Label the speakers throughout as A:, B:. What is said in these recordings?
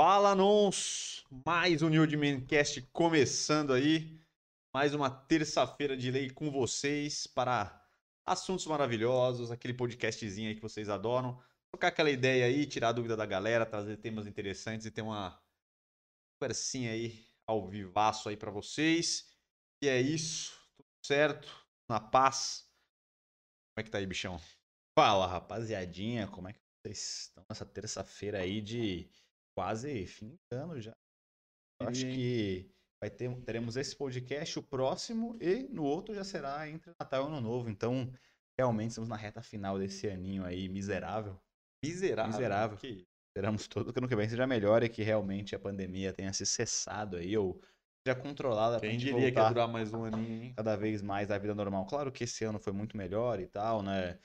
A: Fala, nons! Mais um New Mancast começando aí. Mais uma terça-feira de lei com vocês para assuntos maravilhosos, aquele podcastzinho aí que vocês adoram. Trocar aquela ideia aí, tirar a dúvida da galera, trazer temas interessantes e ter uma conversinha aí ao vivaço aí para vocês. E é isso, tudo certo, na paz. Como é que tá aí, bichão?
B: Fala, rapaziadinha, como é que vocês estão nessa terça-feira aí de quase fim de ano já? Eu acho que vai ter, teremos esse podcast, o próximo, e no outro já será entre Natal e Ano Novo. Então, realmente estamos na reta final desse aninho aí miserável.
A: Miserável.
B: Miserável.
A: Que...
B: Esperamos todo que ano que vem seja melhor e que realmente a pandemia tenha se cessado aí, ou seja controlada
A: Quem diria que ia durar mais um aninho, hein?
B: cada vez mais a vida normal. Claro que esse ano foi muito melhor e tal, né?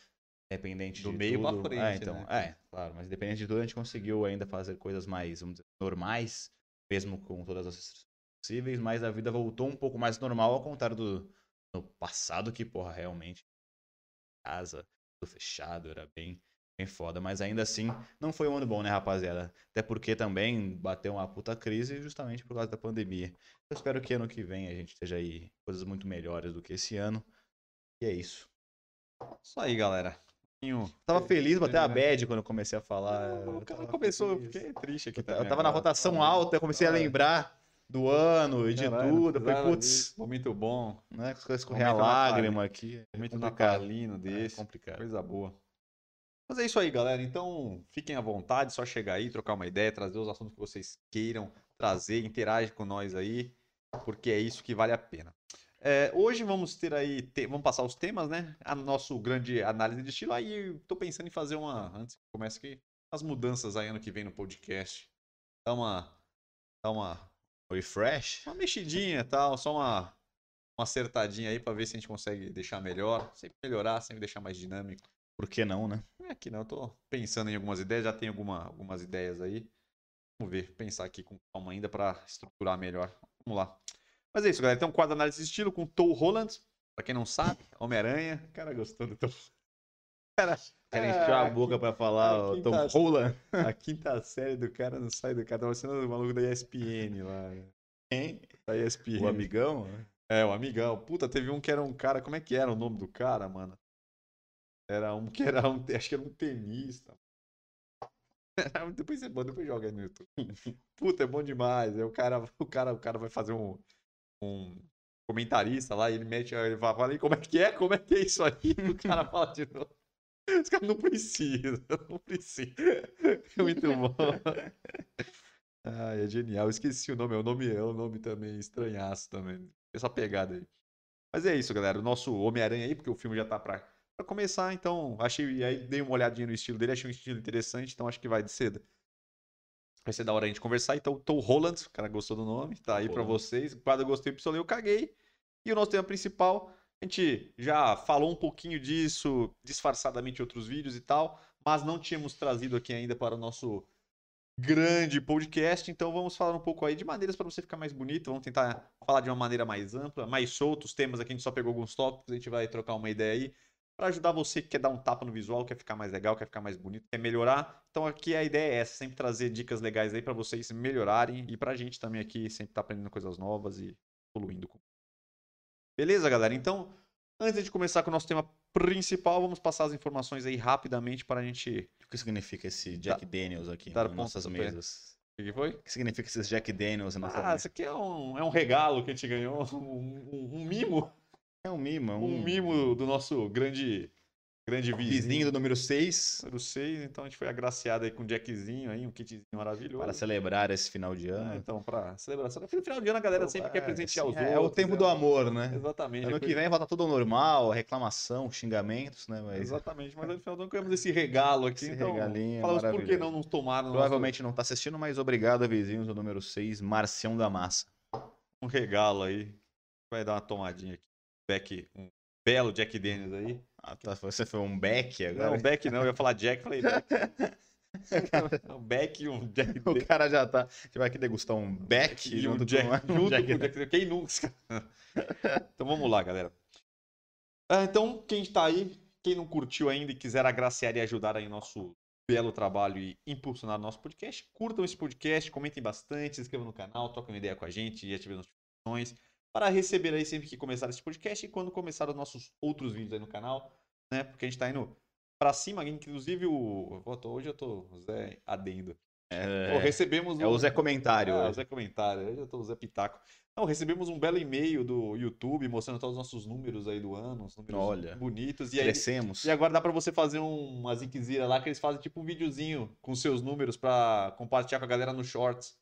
B: Dependente
A: Do
B: de
A: meio pra
B: tudo.
A: frente,
B: é, então,
A: né?
B: é, claro, mas dependente de tudo, a gente conseguiu ainda fazer coisas mais, vamos dizer, normais, mesmo com todas as restrições possíveis, mas a vida voltou um pouco mais normal, ao contrário do no passado, que, porra, realmente, casa, tudo fechado, era bem, bem foda, mas ainda assim, não foi um ano bom, né, rapaziada? Até porque também bateu uma puta crise justamente por causa da pandemia. Eu espero que ano que vem a gente esteja aí coisas muito melhores do que esse ano. E é isso.
A: Isso aí, galera. Um
B: Tava feliz, bateu a
A: né?
B: bad quando eu comecei a falar.
A: O
B: eu
A: cara começou, eu
B: feliz.
A: fiquei triste aqui
B: Eu
A: também
B: tava na rotação alta, eu comecei a
A: Caralho.
B: lembrar do ano e de
A: Caralho,
B: tudo. Eu falei, putz.
A: Momento bom.
B: né? As coisas correr a lágrima aqui. É
A: Momento natalino
B: É
A: desse.
B: complicado.
A: Coisa boa. Mas é isso aí, galera. Então, fiquem à vontade, só chegar aí, trocar uma ideia, trazer os assuntos que vocês queiram trazer, interage com nós aí, porque é isso que vale a pena. É, hoje vamos ter aí, te- vamos passar os temas, né? A nosso grande análise de estilo. Aí tô pensando em fazer uma, antes que comece aqui, as mudanças aí ano que vem no podcast. Dar uma, dar uma,
B: Refresh?
A: uma mexidinha e tal, só uma, uma acertadinha aí pra ver se a gente consegue deixar melhor, sempre melhorar, sempre deixar mais dinâmico.
B: Por que não, né?
A: Não é aqui não, eu tô pensando em algumas ideias, já tenho alguma, algumas ideias aí. Vamos ver, pensar aqui com calma ainda pra estruturar melhor. Vamos lá. Mas é isso, galera. Então, quadro análise de estilo com Tom Holland. Pra quem não sabe, Homem-Aranha. O cara gostou do Tom. Cara,
B: Quero encher a
A: ah,
B: boca pra falar
A: quem
B: Tom Holland.
A: a quinta série do cara não sai do cara. Tá parecendo o maluco da ESPN lá. né?
B: Hein?
A: Da ESPN.
B: O amigão?
A: É, o amigão. Puta, teve um que era um cara. Como é que era o nome do cara, mano? Era um que era um. Acho que era um tenista. Depois você depois joga aí no YouTube. Puta, é bom demais. Aí o cara, o cara, o cara vai fazer um, um comentarista lá ele mete. Ele fala, aí, como é que é? Como é que é isso aí? O cara fala de novo. Os caras não precisam, não precisam. Muito bom. Ai, é genial. Eu esqueci o nome. É o nome é um nome também estranhaço também. Essa pegada aí. Mas é isso, galera. O nosso Homem-Aranha aí, porque o filme já tá pra, pra começar, então achei. Aí dei uma olhadinha no estilo dele, achei um estilo interessante, então acho que vai de cedo. Vai ser da hora a gente conversar. Então, Tom Holland, o cara gostou do nome, tá aí
B: Holland.
A: vocês. Quando eu gostei, pistolei, eu caguei. E o nosso tema principal, a gente já falou um pouquinho disso disfarçadamente em outros vídeos e tal, mas não tínhamos trazido aqui ainda para o nosso grande podcast, então vamos falar um pouco aí de maneiras para você ficar mais bonito, vamos tentar falar de uma maneira mais ampla, mais solta, os temas aqui a gente só pegou alguns tópicos, a gente vai trocar uma ideia aí para ajudar você que quer dar um tapa no visual, quer ficar mais legal, quer ficar mais bonito, quer melhorar. Então aqui a ideia é essa, sempre trazer dicas legais aí para vocês melhorarem e pra gente também aqui sempre tá aprendendo coisas novas e evoluindo. Beleza, galera? Então, antes de começar com o nosso tema principal, vamos passar as informações aí rapidamente para a gente
B: O que significa esse Jack Daniels aqui
A: dar
B: nas nossas mesas?
A: O que foi?
B: O que significa esses Jack Daniels
A: Ah, isso aqui é um, é um regalo que a gente ganhou, um, um- um mimo,
B: É um mimo, é
A: um mimo do nosso grande, grande vizinho.
B: vizinho do número 6
A: número 6, então a gente foi agraciado aí com um jackzinho aí, um kitzinho maravilhoso.
B: para celebrar esse final de
A: Ah,
B: ano.
A: então, pra celebração. No final de ano a galera sempre quer presentear os
B: sim,
A: outros.
B: É o tempo do
A: né?
B: amor, né?
A: Exatamente.
B: Ano
A: é
B: que
A: coisa-
B: vem volta tudo ao normal, reclamação, xingamentos, né? Mas
A: Exatamente, mas no final do ano ganhamos esse regalo aqui,
B: Esse
A: então
B: regalinho
A: falamos por que não nos tomaram no
B: provavelmente não tá assistindo, mas obrigado, vizinhos do número 6, Marcião da Massa.
A: nosso- um regalo aí. Vai dar uma tomadinha aqui. Beck, um belo Jack Daniels aí.
B: Ah, tá, você foi um Beck agora?
A: Não, Beck não, eu ia falar Jack, falei um Beck e um Jack
B: O cara já tá. A gente vai aqui degustar um Beck
A: E um
B: junto
A: Jack,
B: com um
A: junto
B: Jack
A: com o Jack Daniels. Quem nunca? então vamos lá, galera. Ah, então, quem está aí, quem não curtiu ainda e quiser agraciar e ajudar aí nosso belo trabalho e impulsionar o nosso podcast. Curtam esse podcast, comentem bastante, se inscrevam no canal, troquem uma ideia com a gente e ativem as notificações para receber aí sempre que começar esse podcast e quando começar os nossos outros vídeos aí no canal, né? Porque a gente tá indo pra cima, inclusive o. hoje eu tô Zé Adendo.
B: É,
A: Pô, recebemos
B: é o
A: um-
B: Zé Comentário.
A: Ah, o. Zé Comentário, hoje eu tô o Zé Pitaco. Não, recebemos um belo e-mail do YouTube mostrando todos os nossos números aí do ano, os números
B: Olha.
A: bonitos. E, aí,
B: Crescemos.
A: e agora dá pra você fazer um, uma ziquezira lá que eles fazem tipo um videozinho com seus números pra compartilhar com a galera no Shorts.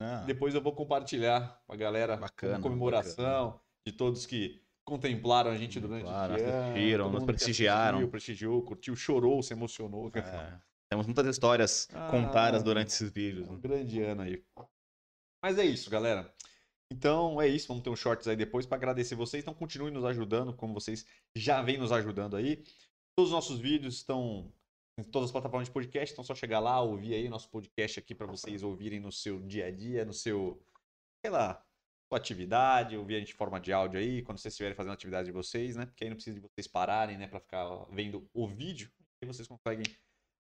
B: Ah,
A: Depois eu vou compartilhar com a galera
B: Bacana,
A: como comemoração de todos que contemplaram a gente durante
B: Claro,
A: o ano.
B: assistiram, nos prestigiaram.
A: assistiu, prestigiou, curtiu, chorou, se emocionou.
B: é. Temos muitas histórias
A: Ah,
B: contadas durante esses vídeos.
A: Um
B: né?
A: grande ano aí. Mas é isso, galera. Então é isso, vamos ter um shorts aí depois para agradecer vocês. Então continue nos ajudando, como vocês já vêm nos ajudando aí. Todos os nossos vídeos estão em todas as plataformas de podcast, então é só chegar lá, ouvir aí nosso podcast aqui para vocês ouvirem no seu dia a dia, no seu, sei lá, sua atividade, ouvir a gente em forma de áudio aí, quando vocês estiverem fazendo a atividade de vocês, né? Porque aí não precisa de vocês pararem, né, para ficar vendo o vídeo, e vocês conseguem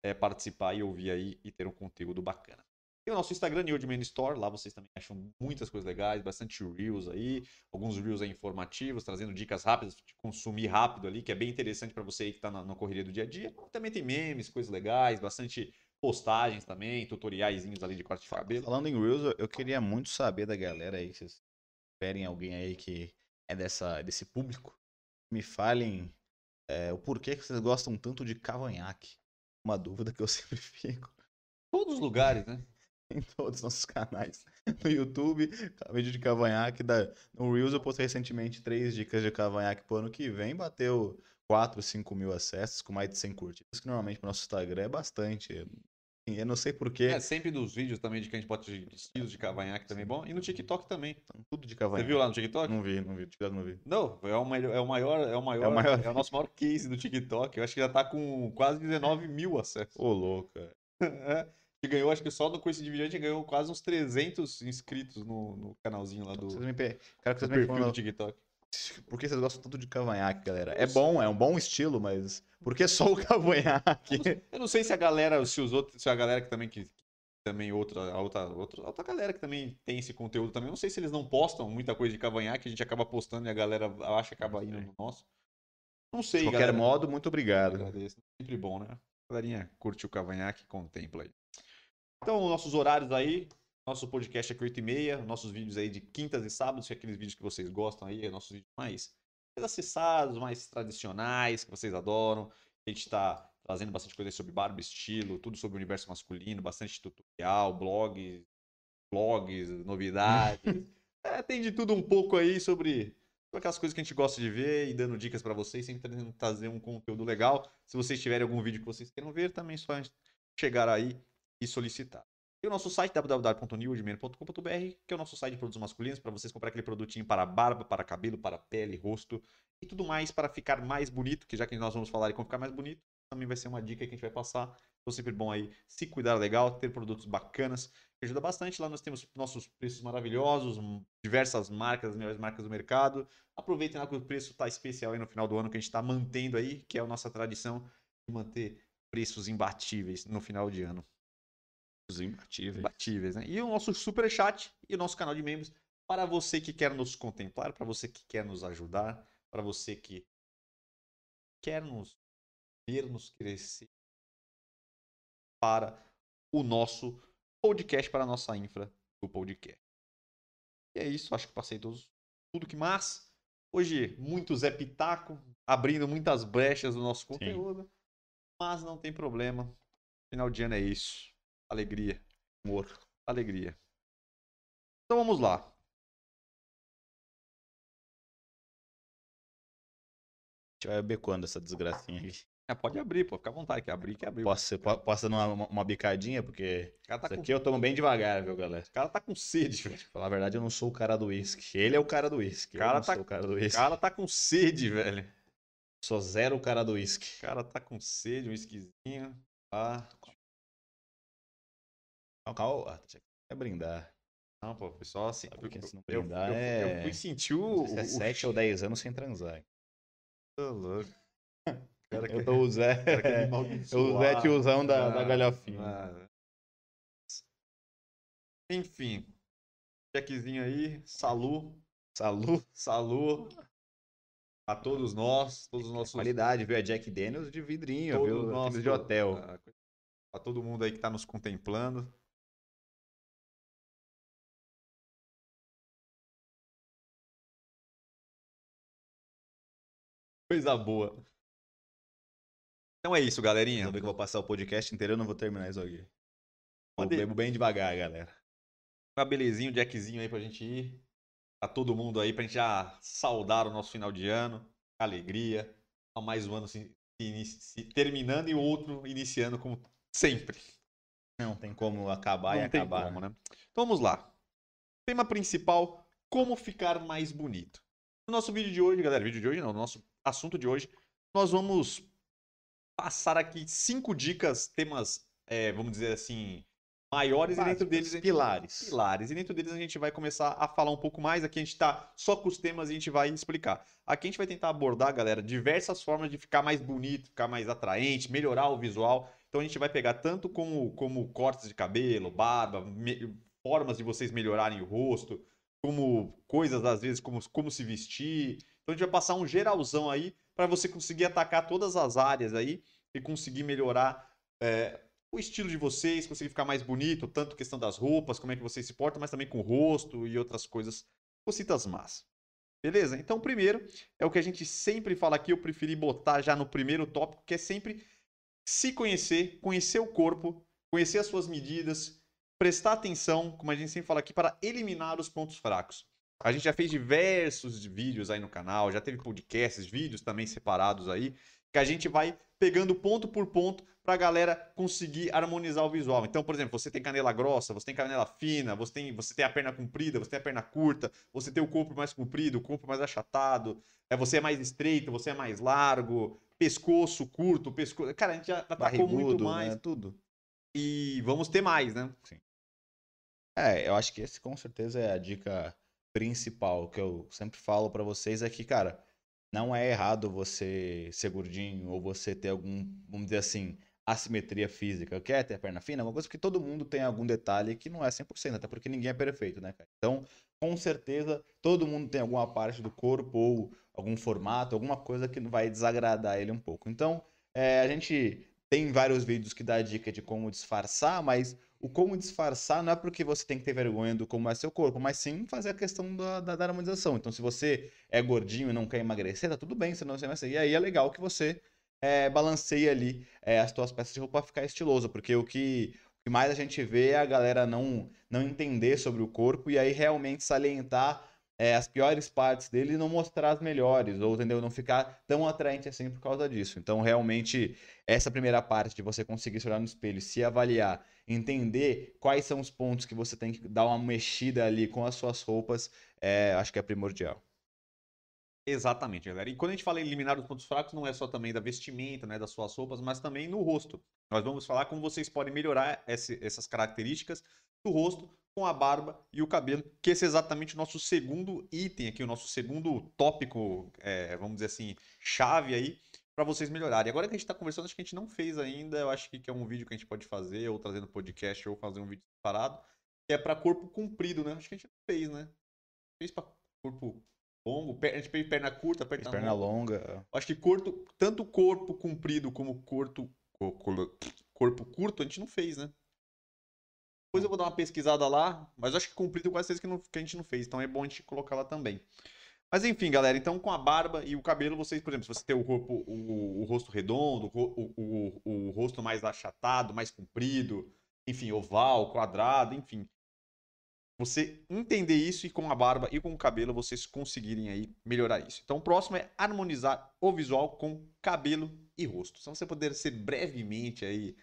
A: é, participar e ouvir aí e ter um conteúdo bacana. Tem o nosso Instagram, New Man Store, lá vocês também acham muitas coisas legais, bastante Reels aí, alguns Reels aí informativos, trazendo dicas rápidas de consumir rápido ali, que é bem interessante para você aí que tá na, na correria do dia a dia. Também tem memes, coisas legais, bastante postagens também, tutoriaizinhos ali de corte de cabelo.
B: Falando em Reels, eu- eu queria muito saber da galera aí, se vocês tiverem alguém aí que é dessa, desse público, me falem é, o porquê que vocês gostam tanto de cavanhaque. Uma dúvida que eu sempre fico
A: Todos os lugares, né?
B: em todos os nossos canais. No YouTube, vídeo de cavanhaque. Da... No Reels eu postei recentemente três dicas de cavanhaque pro ano que vem. Bateu 4, 5 mil acessos com mais de 100 curtidas, que normalmente pro nosso Instagram é bastante. Eu não sei porquê.
A: É sempre dos vídeos também de que a gente bota de estilos de cavanhaque também bom. E no TikTok também.
B: Tudo de
A: Você
B: cavanhaque.
A: viu lá no TikTok?
B: Não vi, não vi. TikTok não vi.
A: Não, é o, melhor, é o maior, é o maior,
B: É o maior.
A: é o nosso maior case do TikTok. Eu acho que já tá com quase 19 mil acessos.
B: Ô, louca.
A: É, que ganhou, acho que só no, a gente ganhou quase uns 300 inscritos no, no canalzinho lá do,
B: Vocês me pe... Quero que
A: do
B: vocês me
A: perfil do TikTok.
B: por que vocês gostam tanto de cavanhaque, galera. É bom, é um bom estilo, mas por que só o cavanhaque?
A: Eu não sei se a galera, se os outros, se a galera que também que também outra, a outra, outra, outra galera que também tem esse conteúdo também, eu não sei se eles não postam muita coisa de cavanhaque, a gente acaba postando e a galera acha que acaba indo no nosso. Não sei,
B: De qualquer
A: galera.
B: modo, muito obrigado.
A: Agradeço. Sempre bom, né? A galerinha curte o cavanhaque, contempla aí. Então, nossos horários aí, nosso podcast aqui 8 e meia, nossos vídeos aí de quintas e sábados, que é aqueles vídeos que vocês gostam aí, é nossos vídeos mais, mais acessados, mais tradicionais, que vocês adoram. A gente tá trazendo bastante coisa aí sobre barba, estilo, tudo sobre o universo masculino, bastante tutorial, blogs, blogs, novidades. É, tem de tudo um pouco aí sobre sobre aquelas coisas que a gente gosta de ver e dando dicas pra vocês, sempre tentando trazer um conteúdo legal. Se vocês tiverem algum vídeo que vocês queiram ver, também é só chegar aí e solicitar. E o nosso site www.newordman.com.br, que é o nosso site de produtos masculinos, para vocês comprar aquele produtinho para barba, para cabelo, para pele, rosto e tudo mais para ficar mais bonito, que já que nós vamos falar em como ficar mais bonito, também vai ser uma dica que a gente vai passar. Então sempre bom aí se cuidar legal, ter produtos bacanas, que ajuda bastante. Lá nós temos nossos preços maravilhosos, hum, diversas marcas, as melhores marcas do mercado. Aproveitem lá que o preço está especial aí no final do ano, que a gente está mantendo aí, que é a nossa tradição de manter preços imbatíveis no final de ano.
B: Os imbatíveis.
A: Imbatíveis, né? E o nosso super chat e o nosso canal de membros para você que quer nos contemplar, para você que quer nos ajudar, para você que quer nos ver nos crescer para o nosso podcast, para a nossa infra do podcast. E é isso, acho que passei todos, tudo que mais. Hoje, muito Zé Pitaco, abrindo muitas brechas do nosso conteúdo, mas não tem problema. Final de ano é isso. Alegria,
B: Humor.
A: alegria. Então vamos lá.
B: A gente vai beber quando essa desgracinha aqui?
A: É, pode abrir, pô, fica à vontade, quer abrir, quer abrir.
B: Posso, posso dar uma, uma- bicadinha? Porque
A: O tá,
B: isso
A: com,
B: aqui eu tomo bem devagar, viu, galera?
A: o cara tá com sede, velho.
B: Falar a verdade, eu não sou o cara do uísque. Ele é o cara do uísque. Eu
A: Cara
B: não
A: tá-
B: sou o cara do
A: O
B: uísque.
A: cara tá com sede, velho.
B: Sou zero o cara do uísque.
A: O cara tá com sede, um esquisinho. Ah,
B: Calma, calma. Ah, que brindar.
A: não, pô, foi só assim.
B: Sabe que se não
A: eu,
B: brindar
A: eu-
B: é-
A: eu fui sentir o.
B: Se é
A: o-
B: 7 ou 10 anos sem transar.
A: Tô louco. Cara
B: Eu tô o Eu
A: amaldiçoar.
B: o Zé tiozão da, da
A: Ah,
B: galhofinha.
A: ah. Enfim. Checkzinho aí. Salu.
B: Salu.
A: Salu. A todos nós, todos os nossos.
B: Qualidade, viu? É Jack Daniels de vidrinho,
A: todos
B: viu? Aqueles de hotel.
A: a- A todo mundo aí que tá nos contemplando. Coisa boa. Então é isso, galerinha.
B: Eu ver que eu vou passar o podcast inteiro, eu não vou terminar isso aqui. Eu bebo bem devagar, galera.
A: Um jackzinho aí pra gente ir. Pra todo mundo aí, pra gente já saudar o nosso final de ano. Alegria. Mais um ano se, se se terminando e o outro iniciando como sempre.
B: Não tem como acabar e
A: Não tem
B: acabar.
A: como, né? Então vamos lá. Tema principal: como ficar mais bonito. No nosso vídeo de hoje, galera, vídeo de hoje não, no nosso assunto de hoje, nós vamos passar aqui cinco dicas, temas, é, vamos dizer assim, maiores e dentro
B: Básicos,
A: deles
B: pilares.
A: pilares. E dentro deles a gente vai começar a falar um pouco mais. Aqui a gente tá só com os temas e a gente vai explicar. Aqui a gente vai tentar abordar, galera, diversas formas de ficar mais bonito, ficar mais atraente, melhorar o visual. Então a gente vai pegar tanto como, como cortes de cabelo, barba, me- formas de vocês melhorarem o rosto, como coisas, às vezes, como, como se vestir. Então a gente vai passar um geralzão aí para você conseguir atacar todas as áreas aí e conseguir melhorar é, o estilo de vocês, conseguir ficar mais bonito, tanto questão das roupas, como é que vocês se portam, mas também com o rosto e outras coisas, cositas más. Beleza? Então, primeiro, é o que a gente sempre fala aqui, eu preferi botar já no primeiro tópico, que é sempre se conhecer, conhecer o corpo, conhecer as suas medidas, prestar atenção, como a gente sempre fala aqui, para eliminar os pontos fracos. A gente já fez diversos vídeos aí no canal, já teve podcasts, vídeos também separados aí, que a gente vai pegando ponto por ponto para a galera conseguir harmonizar o visual. Então, por exemplo, você tem canela grossa, você tem canela fina, você tem, você tem a perna comprida, você tem a perna curta, você tem o corpo mais comprido, o corpo mais achatado, é, você é mais estreito, você é mais largo, pescoço curto, pescoço. Cara, a gente já atacou muito
B: Barrigudo,
A: mais
B: né? Tudo.
A: e vamos ter mais, né?
B: É, eu acho que esse com certeza é a dica principal que eu sempre falo pra vocês é que, cara, não é errado você ser gordinho ou você ter algum, vamos dizer assim, assimetria física. Quer ter a perna fina? É uma coisa que todo mundo tem algum detalhe que não é 100%, até porque ninguém é perfeito, né, cara? Então, com certeza, todo mundo tem alguma parte do corpo ou algum formato, alguma coisa que vai desagradar ele um pouco. Então, é, a gente tem vários vídeos que dá dica de como disfarçar, mas o como disfarçar não é porque você tem que ter vergonha do como é seu corpo, mas sim fazer a questão da, da, da harmonização. Então, se você é gordinho e não quer emagrecer, tá tudo bem, você não se emagrecer. E aí é legal que você é, balanceie ali é, as suas peças de roupa para ficar estiloso, porque o que, o que mais a gente vê é a galera não, não entender sobre o corpo e aí realmente salientar é, as piores partes dele e não mostrar as melhores, ou entendeu? Não ficar tão atraente assim por causa disso. Então, realmente, essa primeira parte de você conseguir se olhar no espelho, se avaliar, entender quais são os pontos que você tem que dar uma mexida ali com as suas roupas, é, acho que é primordial.
A: Exatamente, galera. E quando a gente fala em eliminar os pontos fracos, não é só também da vestimenta, né, das suas roupas, mas também no rosto. Nós vamos falar como vocês podem melhorar esse- essas características do rosto com a barba e o cabelo, que esse é exatamente o nosso segundo item aqui, o nosso segundo tópico, é, vamos dizer assim, chave aí, para vocês melhorarem. Agora que a gente está conversando, acho que a gente não fez ainda, eu acho que que é um vídeo que a gente pode fazer, ou trazendo podcast, ou fazer um vídeo separado, que é para corpo comprido, né? Acho que a gente não fez, né? Fez para corpo longo, a gente fez perna curta, perna,
B: Perna
A: longa.
B: longa.
A: Acho que corto, tanto corpo comprido como corpo, co- colo- corpo curto, a gente não fez, né? Depois eu vou dar uma pesquisada lá, mas acho que comprido quase certeza que, não- que a gente não fez, então é bom a gente colocar lá também. Mas enfim, galera, então com a barba e o cabelo, vocês, por exemplo, se você tem o corpo, o, o rosto redondo, o, o, o, rosto mais achatado, mais comprido, enfim, oval, quadrado, enfim. Você entender isso e com a barba e com o cabelo vocês conseguirem aí melhorar isso. Então o próximo é harmonizar o visual com cabelo e rosto. Se você puder ser brevemente aí,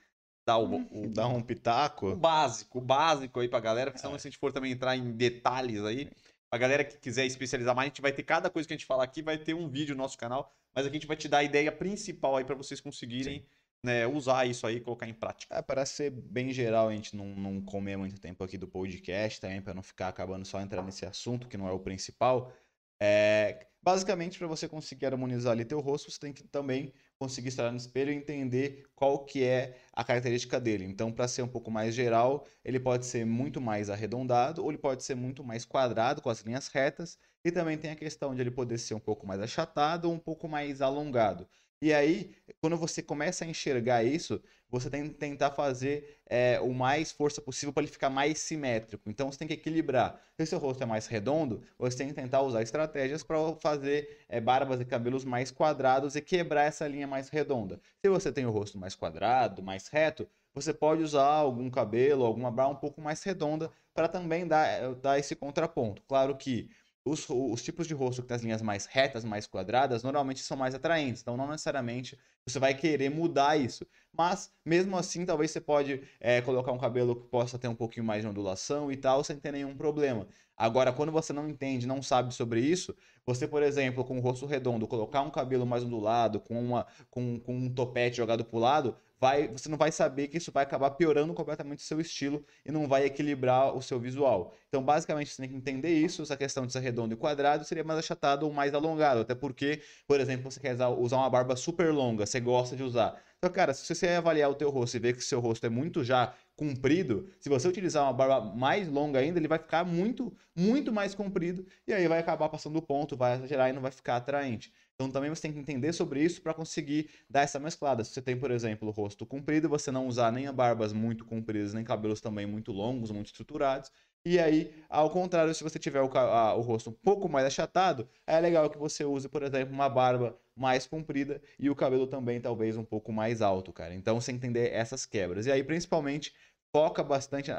A: dar o, o,
B: Dá um
A: o
B: pitaco.
A: básico, o básico aí pra galera, porque senão se a gente for também entrar em detalhes aí, a galera que quiser especializar mais, a gente vai ter cada coisa que a gente falar aqui, vai ter um vídeo no nosso canal, mas aqui a gente vai te dar a ideia principal aí pra vocês conseguirem né, usar isso aí e colocar em prática.
B: É, para ser bem geral, a gente não, não comer muito tempo aqui do podcast também, para não ficar acabando só entrando nesse assunto, que não é o principal. É, basicamente, para você conseguir harmonizar ali teu rosto, você tem que também conseguir estar no espelho e entender qual que é a característica dele. Então, para ser um pouco mais geral, ele pode ser muito mais arredondado ou ele pode ser muito mais quadrado com as linhas retas e também tem a questão de ele poder ser um pouco mais achatado ou um pouco mais alongado. E aí, quando você começa a enxergar isso, você tem que tentar fazer é, o mais força possível para ele ficar mais simétrico. Então você tem que equilibrar. Se o seu rosto é mais redondo, você tem que tentar usar estratégias para fazer é, barbas e cabelos mais quadrados e quebrar essa linha mais redonda. Se você tem o rosto mais quadrado, mais reto, você pode usar algum cabelo, alguma barba um pouco mais redonda para também dar, dar esse contraponto. Claro que os, os, tipos de rosto que tem as linhas mais retas, mais quadradas, normalmente são mais atraentes. Então, não necessariamente você vai querer mudar isso. Mas, mesmo assim, talvez você pode é, colocar um cabelo que possa ter um pouquinho mais de ondulação e tal, sem ter nenhum problema. Agora, quando você não entende, não sabe sobre isso, você, por exemplo, com o rosto redondo, colocar um cabelo mais ondulado, com, uma, com, com um topete jogado para o lado, vai, você não vai saber que isso vai acabar piorando completamente o seu estilo e não vai equilibrar o seu visual. Então, basicamente, você tem que entender isso, essa questão de ser redondo e quadrado seria mais achatado ou mais alongado, até porque, por exemplo, você quer usar uma barba super longa, você gosta de usar. Então, cara, se você avaliar o teu rosto e ver que o seu rosto é muito já comprido, se você utilizar uma barba mais longa ainda, ele vai ficar muito, muito mais comprido e aí vai acabar passando o ponto, vai exagerar e não vai ficar atraente. Então também você tem que entender sobre isso para conseguir dar essa mesclada. Se você tem, por exemplo, o rosto comprido, você não usar nem barbas muito compridas, nem cabelos também muito longos, muito estruturados. E aí, ao contrário, se você tiver o, a, o rosto um pouco mais achatado, é legal que você use, por exemplo, uma barba mais comprida e o cabelo também talvez um pouco mais alto, cara. Então, você entender essas quebras. E aí, principalmente, foca bastante,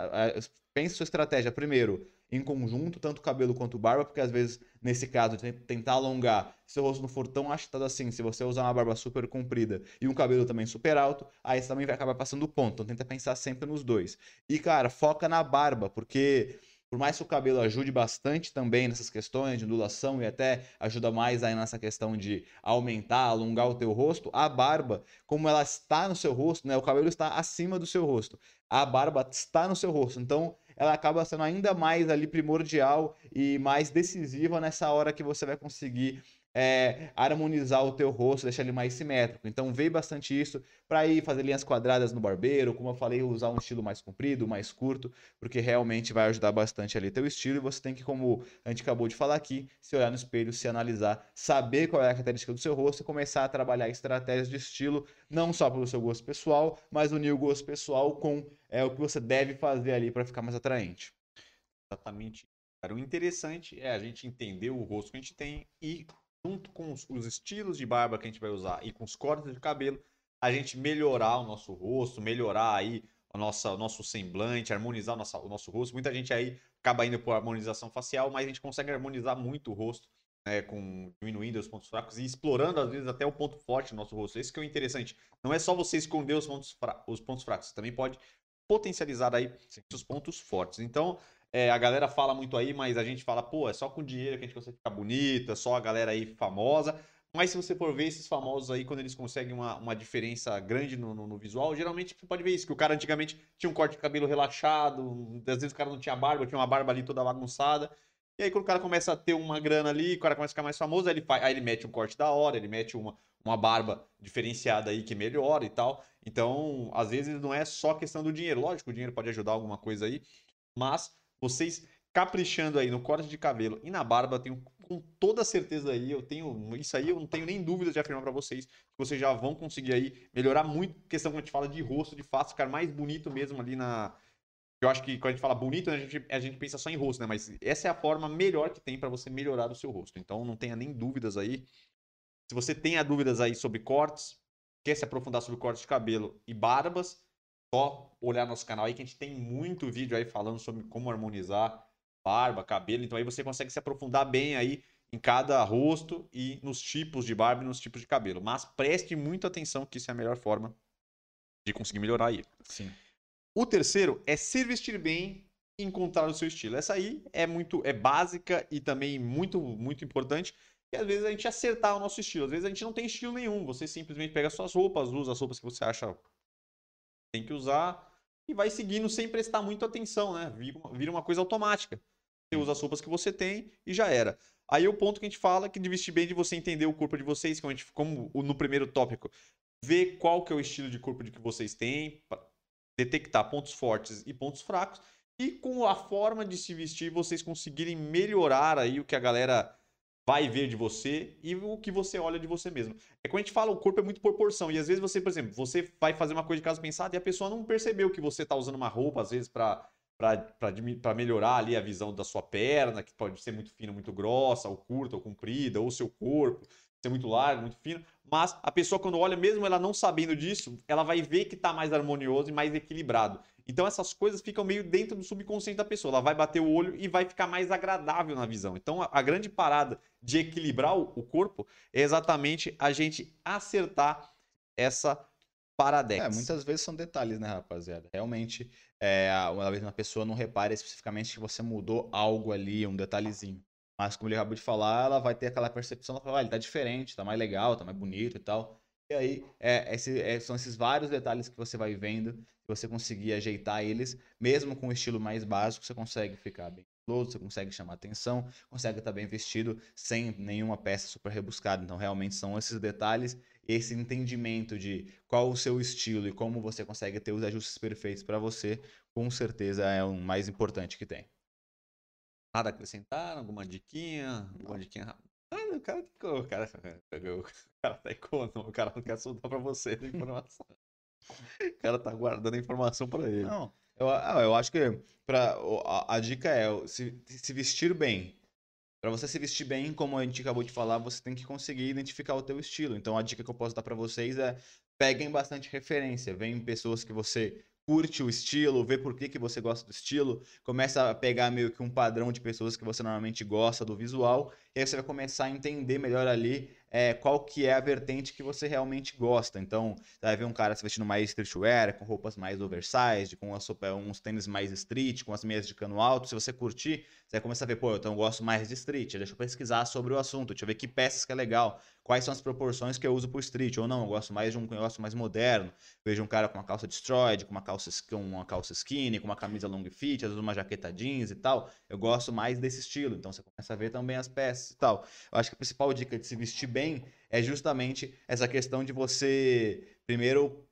B: pensa sua estratégia primeiro em conjunto, tanto cabelo quanto barba, porque às vezes, nesse caso, tentar alongar, se o rosto não for tão achatado assim, se você usar uma barba super comprida e um cabelo também super alto, aí você também vai acabar passando ponto. Então tenta pensar sempre nos dois. E, cara, foca na barba, porque por mais que o cabelo ajude bastante também nessas questões de ondulação e até ajuda mais aí nessa questão de aumentar, alongar o teu rosto, a barba, como ela está no seu rosto, né? O cabelo está acima do seu rosto. A barba está no seu rosto. Então, ela acaba sendo ainda mais ali primordial e mais decisiva nessa hora que você vai conseguir é, harmonizar o teu rosto, deixar ele mais simétrico. Então veio bastante isso para ir fazer linhas quadradas no barbeiro, como eu falei, usar um estilo mais comprido, mais curto, porque realmente vai ajudar bastante ali teu estilo e você tem que, como a gente acabou de falar aqui, se olhar no espelho, se analisar, saber qual é a característica do seu rosto e começar a trabalhar estratégias de estilo, não só pelo seu gosto pessoal, mas unir o gosto pessoal com é, o que você deve fazer ali para ficar mais atraente.
A: Exatamente. O interessante é a gente entender o rosto que a gente tem e junto com os, os estilos de barba que a gente vai usar e com os cortes de cabelo, a gente melhorar o nosso rosto, melhorar aí a nossa, o nosso semblante, harmonizar o nosso, o nosso rosto. Muita gente aí acaba indo por harmonização facial, mas a gente consegue harmonizar muito o rosto, né, com diminuindo os pontos fracos e explorando às vezes até o ponto forte do nosso rosto. Esse que é o interessante. Não é só você esconder os pontos, os pontos fracos, você também pode potencializar aí os pontos fortes. Então, é, a galera fala muito aí, mas a gente fala, pô, é só com dinheiro que a gente consegue ficar bonito, é só a galera aí famosa. Mas se você for ver esses famosos aí, quando eles conseguem uma, uma diferença grande no, no, no, visual, geralmente você pode ver isso, que o cara antigamente tinha um corte de cabelo relaxado, às vezes o cara não tinha barba, tinha uma barba ali toda bagunçada. E aí quando o cara começa a ter uma grana ali, o cara começa a ficar mais famoso, aí ele, faz, aí ele mete um corte da hora, ele mete uma, uma barba diferenciada aí que melhora e tal. Então, às vezes não é só questão do dinheiro. Lógico, o dinheiro pode ajudar alguma coisa aí, mas vocês caprichando aí no corte de cabelo e na barba, tenho com toda certeza aí, eu tenho isso aí, eu não tenho nem dúvida de afirmar para vocês que vocês já vão conseguir aí melhorar muito questão quando a gente fala de rosto, de fato, ficar mais bonito mesmo ali na eu acho que quando a gente fala bonito, né, a gente, a gente pensa só em rosto, né? Mas essa é a forma melhor que tem para você melhorar o seu rosto. Então não tenha nem dúvidas aí. Se você tem dúvidas aí sobre cortes, quer se aprofundar sobre cortes de cabelo e barbas, só olhar nosso canal aí que a gente tem muito vídeo aí falando sobre como harmonizar barba, cabelo. Então aí você consegue se aprofundar bem aí em cada rosto e nos tipos de barba e nos tipos de cabelo. Mas preste muita atenção que isso é a melhor forma de conseguir melhorar aí.
B: Sim.
A: O terceiro é se vestir bem e encontrar o seu estilo. Essa aí é muito é básica e também muito muito importante. E às vezes a gente acertar o nosso estilo. Às vezes a gente não tem estilo nenhum. Você simplesmente pega suas roupas, usa as roupas que você acha tem que usar e vai seguindo sem prestar muita atenção, né? Vira uma, coisa automática. Você usa as roupas que você tem e já era. Aí o ponto que a gente fala que de vestir bem de você entender o corpo de vocês, como, gente, como no primeiro tópico, ver qual que é o estilo de corpo de que vocês têm, detectar pontos fortes e pontos fracos, e com a forma de se vestir vocês conseguirem melhorar aí o que a galera vai ver de você e o que você olha de você mesmo. É quando a gente fala, o corpo é muito proporção. E às vezes você, por exemplo, você vai fazer uma coisa de caso pensado e a pessoa não percebeu que você tá usando uma roupa, às vezes, para para melhorar ali a visão da sua perna, que pode ser muito fina, muito grossa, ou curta, ou comprida, ou seu corpo ser muito largo, muito fino. Mas a pessoa, quando olha, mesmo ela não sabendo disso, ela vai ver que está mais harmonioso e mais equilibrado. Então essas coisas ficam meio dentro do subconsciente da pessoa. Ela vai bater o olho e vai ficar mais agradável na visão. Então a, grande parada de equilibrar o, o, corpo é exatamente a gente acertar essa paradex.
B: É, muitas vezes são detalhes, né, rapaziada? Realmente, é, uma vez uma pessoa não repara especificamente que você mudou algo ali, um detalhezinho. Mas como ele acabou de falar, ela vai ter aquela percepção, ela fala, ah, ele tá diferente, tá mais legal, tá mais bonito e tal. E aí, é, esse, é, são esses vários detalhes que você vai vendo, você conseguir ajeitar eles, mesmo com o estilo mais básico, você consegue ficar bem estiloso, você consegue chamar atenção, consegue estar bem vestido sem nenhuma peça super rebuscada. Então, realmente são esses detalhes, esse entendimento de qual o seu estilo e como você consegue ter os ajustes perfeitos para você, com certeza é o mais importante que tem.
A: Nada a acrescentar? Alguma diquinha? Alguma diquinha ah, o cara, o cara, o cara tá econômico, o cara não quer soltar pra você a informação. O cara tá guardando a informação pra ele.
B: Não, eu, ah, eu acho que pra, a, a dica é se, se vestir bem. Para você se vestir bem, como a gente acabou de falar, você tem que conseguir identificar o teu estilo. Então a dica que eu posso dar para vocês é peguem bastante referência. Vem pessoas que você curte o estilo, vê por que, que você gosta do estilo, começa a pegar meio que um padrão de pessoas que você normalmente gosta do visual, e aí você vai começar a entender melhor ali é, qual que é a vertente que você realmente gosta. Então, você vai ver um cara se vestindo mais streetwear, com roupas mais oversized, com uns tênis mais street, com as meias de cano alto. Se você curtir, você vai começar a ver, pô, então eu gosto mais de street. Deixa eu pesquisar sobre o assunto, deixa eu ver que peças que é legal, quais são as proporções que eu uso pro street. Ou não, eu gosto mais de um negócio mais moderno. Vejo um cara com uma calça destroyed, com uma calça, com uma calça skinny, com uma camisa long fit, às vezes uma jaqueta jeans e tal. Eu gosto mais desse estilo. Então você começa a ver também as peças e tal. Eu acho que a principal dica de se vestir bem é justamente essa questão de você primeiro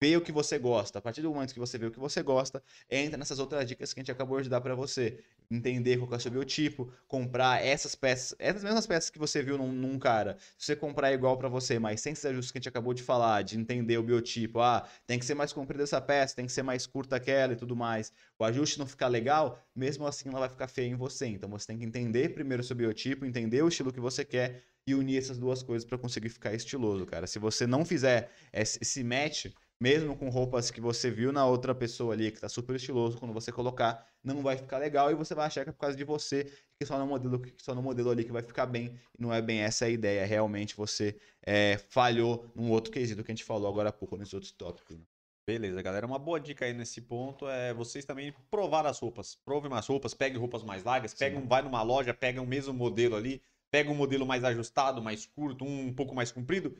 B: ver o que você gosta. A partir do momento que você vê o que você gosta, entra nessas outras dicas que a gente acabou de dar para você. Entender qual é o seu biotipo, comprar essas peças, essas mesmas peças que você viu num, num cara. Se você comprar igual para você, mas sem esses ajustes que a gente acabou de falar, de entender o biotipo, ah, tem que ser mais comprida essa peça, tem que ser mais curta aquela e tudo mais. O ajuste não ficar legal, mesmo assim ela vai ficar feia em você. Então você tem que entender primeiro o seu biotipo, entender o estilo que você quer e unir essas duas coisas para conseguir ficar estiloso, cara. Se você não fizer esse match, mesmo com roupas que você viu na outra pessoa ali, que tá super estiloso, quando você colocar, não vai ficar legal e você vai achar que é por causa de você, que só no modelo, que só no modelo ali que vai ficar bem. E não é bem essa a ideia. Realmente você é, falhou num outro quesito que a gente falou agora há pouco, nesses outros tópicos. Né?
A: Beleza, galera. Uma boa dica aí nesse ponto é vocês também provar as roupas. Provem umas roupas, peguem roupas mais largas, pegam, vai numa loja, pegam o mesmo modelo ali, pega um modelo mais ajustado, mais curto, um pouco mais comprido,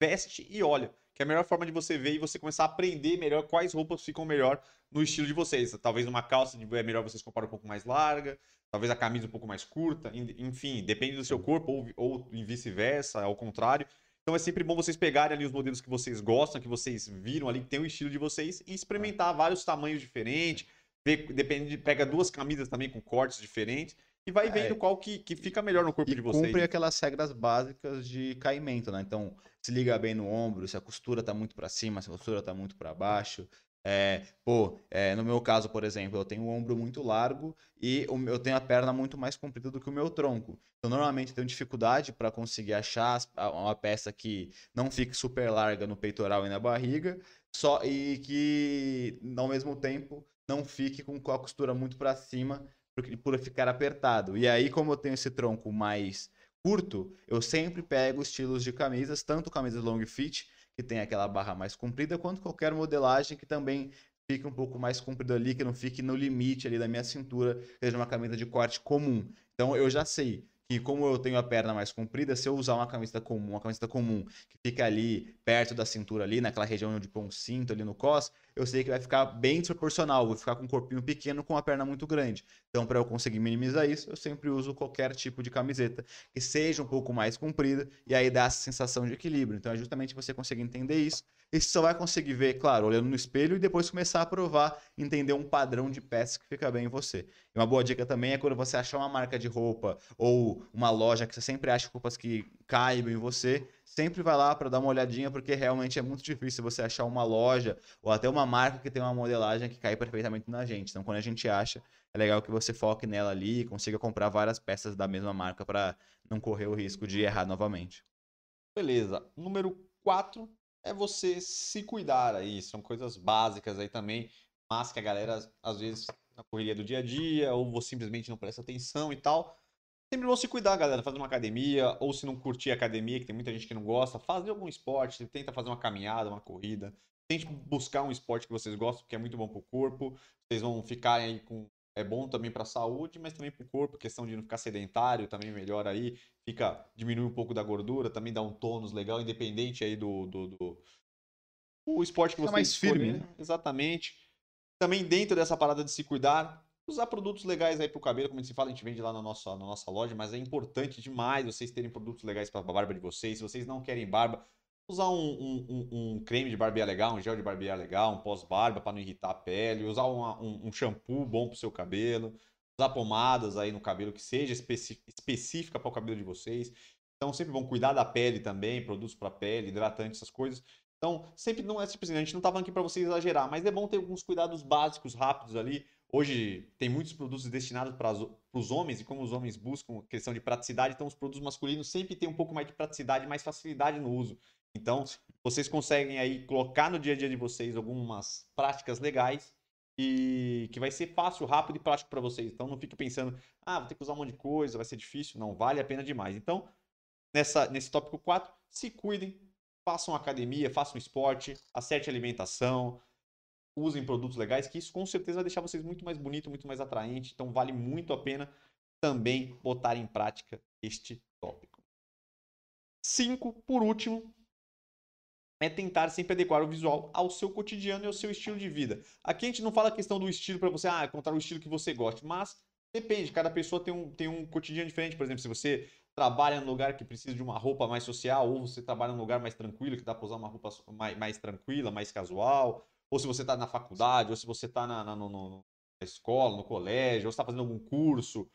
A: veste e olha que é a melhor forma de você ver e você começar a aprender melhor quais roupas ficam melhor no estilo de vocês. Talvez uma calça é melhor vocês comprarem um pouco mais larga, talvez a camisa um pouco mais curta, enfim, depende do seu corpo ou, ou vice-versa, ao contrário. Então é sempre bom vocês pegarem ali os modelos que vocês gostam, que vocês viram ali, que tem o estilo de vocês, e experimentar vários tamanhos diferentes. Depende, pega duas camisas também com cortes diferentes e vai vendo é, qual que, que fica melhor no corpo de vocês.
B: cumpre aquelas regras básicas de caimento, né? Então, se liga bem no ombro, se a costura tá muito para cima, se a costura tá muito para baixo. É, pô, é, no meu caso, por exemplo, eu tenho o ombro muito largo e eu tenho a perna muito mais comprida do que o meu tronco. Então, normalmente, eu tenho dificuldade para conseguir achar uma peça que não fique super larga no peitoral e na barriga, só e que, ao mesmo tempo, não fique com a costura muito para cima por ficar apertado. E aí, como eu tenho esse tronco mais curto, eu sempre pego estilos de camisas, tanto camisas long fit, que tem aquela barra mais comprida, quanto qualquer modelagem que também fique um pouco mais comprido ali, que não fique no limite ali da minha cintura, seja uma camisa de corte comum. Então eu já sei que como eu tenho a perna mais comprida, se eu usar uma camiseta comum, uma camiseta comum que fica ali perto da cintura ali, naquela região onde põe um cinto ali no cos, eu sei que vai ficar bem desproporcional, vou ficar com um corpinho pequeno com a perna muito grande. Então, para eu conseguir minimizar isso, eu sempre uso qualquer tipo de camiseta que seja um pouco mais comprida e aí dá essa sensação de equilíbrio. Então, é justamente você conseguir entender isso. E você só vai conseguir ver, claro, olhando no espelho e depois começar a provar, entender um padrão de peça que fica bem em você. E uma boa dica também é quando você achar uma marca de roupa ou uma loja que você sempre acha roupas que caibam em você, sempre vai lá para dar uma olhadinha, porque realmente é muito difícil você achar uma loja ou até uma marca que tem uma modelagem que cai perfeitamente na gente. Então, quando a gente acha, é legal que você foque nela ali e consiga comprar várias peças da mesma marca para não correr o risco de errar novamente.
A: Beleza. Número 4 é você se cuidar aí. São coisas básicas aí também, mas que a galera, às vezes, na correria do dia a dia, ou você simplesmente não presta atenção e tal. Sempre vão se cuidar, galera. Fazer uma academia, ou se não curtir academia, que tem muita gente que não gosta, fazer algum esporte, tenta fazer uma caminhada, uma corrida. Tente buscar um esporte que vocês gostam, que é muito bom pro corpo. Vocês vão ficar aí com. É bom também para a saúde, mas também para o corpo, questão de não ficar sedentário, também melhor aí. Fica, diminui um pouco da gordura, também dá um tônus legal, independente aí do, do, do... o esporte que você
B: mais firme, né?
A: Exatamente. Também dentro dessa parada de se cuidar, usar produtos legais aí pro cabelo, como a gente fala, a gente vende lá na nossa, na nossa loja, mas é importante demais vocês terem produtos legais para a barba de vocês. Se vocês não querem barba, usar um, um, um, creme de barbear legal, um gel de barbear legal, um pós-barba para não irritar a pele, usar uma, um, shampoo bom pro seu cabelo, usar pomadas aí no cabelo que seja específica para o cabelo de vocês. Então, sempre vão cuidar da pele também, produtos para pele, hidratante, essas coisas. Então, sempre não é simplesmente, a gente não tá falando aqui para vocês exagerar, mas é bom ter alguns cuidados básicos, rápidos ali, Hoje tem muitos produtos destinados para os homens, e como os homens buscam questão de praticidade, então os produtos masculinos sempre têm um pouco mais de praticidade, mais facilidade no uso. Então, vocês conseguem aí colocar no dia a dia de vocês algumas práticas legais e que vai ser fácil, rápido e prático para vocês. Então, não fique pensando, ah, vou ter que usar um monte de coisa, vai ser difícil. Não, vale a pena demais. Então, nessa, nesse tópico 4, se cuidem, façam academia, façam esporte, acerte alimentação, usem produtos legais, que isso com certeza vai deixar vocês muito mais bonito, muito mais atraente. Então vale muito a pena também botar em prática este tópico. Cinco, por último, é tentar sempre adequar o visual ao seu cotidiano e ao seu estilo de vida. Aqui a gente não fala a questão do estilo para você, ah, encontrar o estilo que você goste, mas depende, cada pessoa tem um, tem um cotidiano diferente. Por exemplo, se você trabalha num lugar que precisa de uma roupa mais social, ou você trabalha num lugar mais tranquilo, que dá para usar uma roupa mais, mais tranquila, mais casual, ou se você está na faculdade, ou se você está na, na, na, escola, no colégio, ou está fazendo algum curso.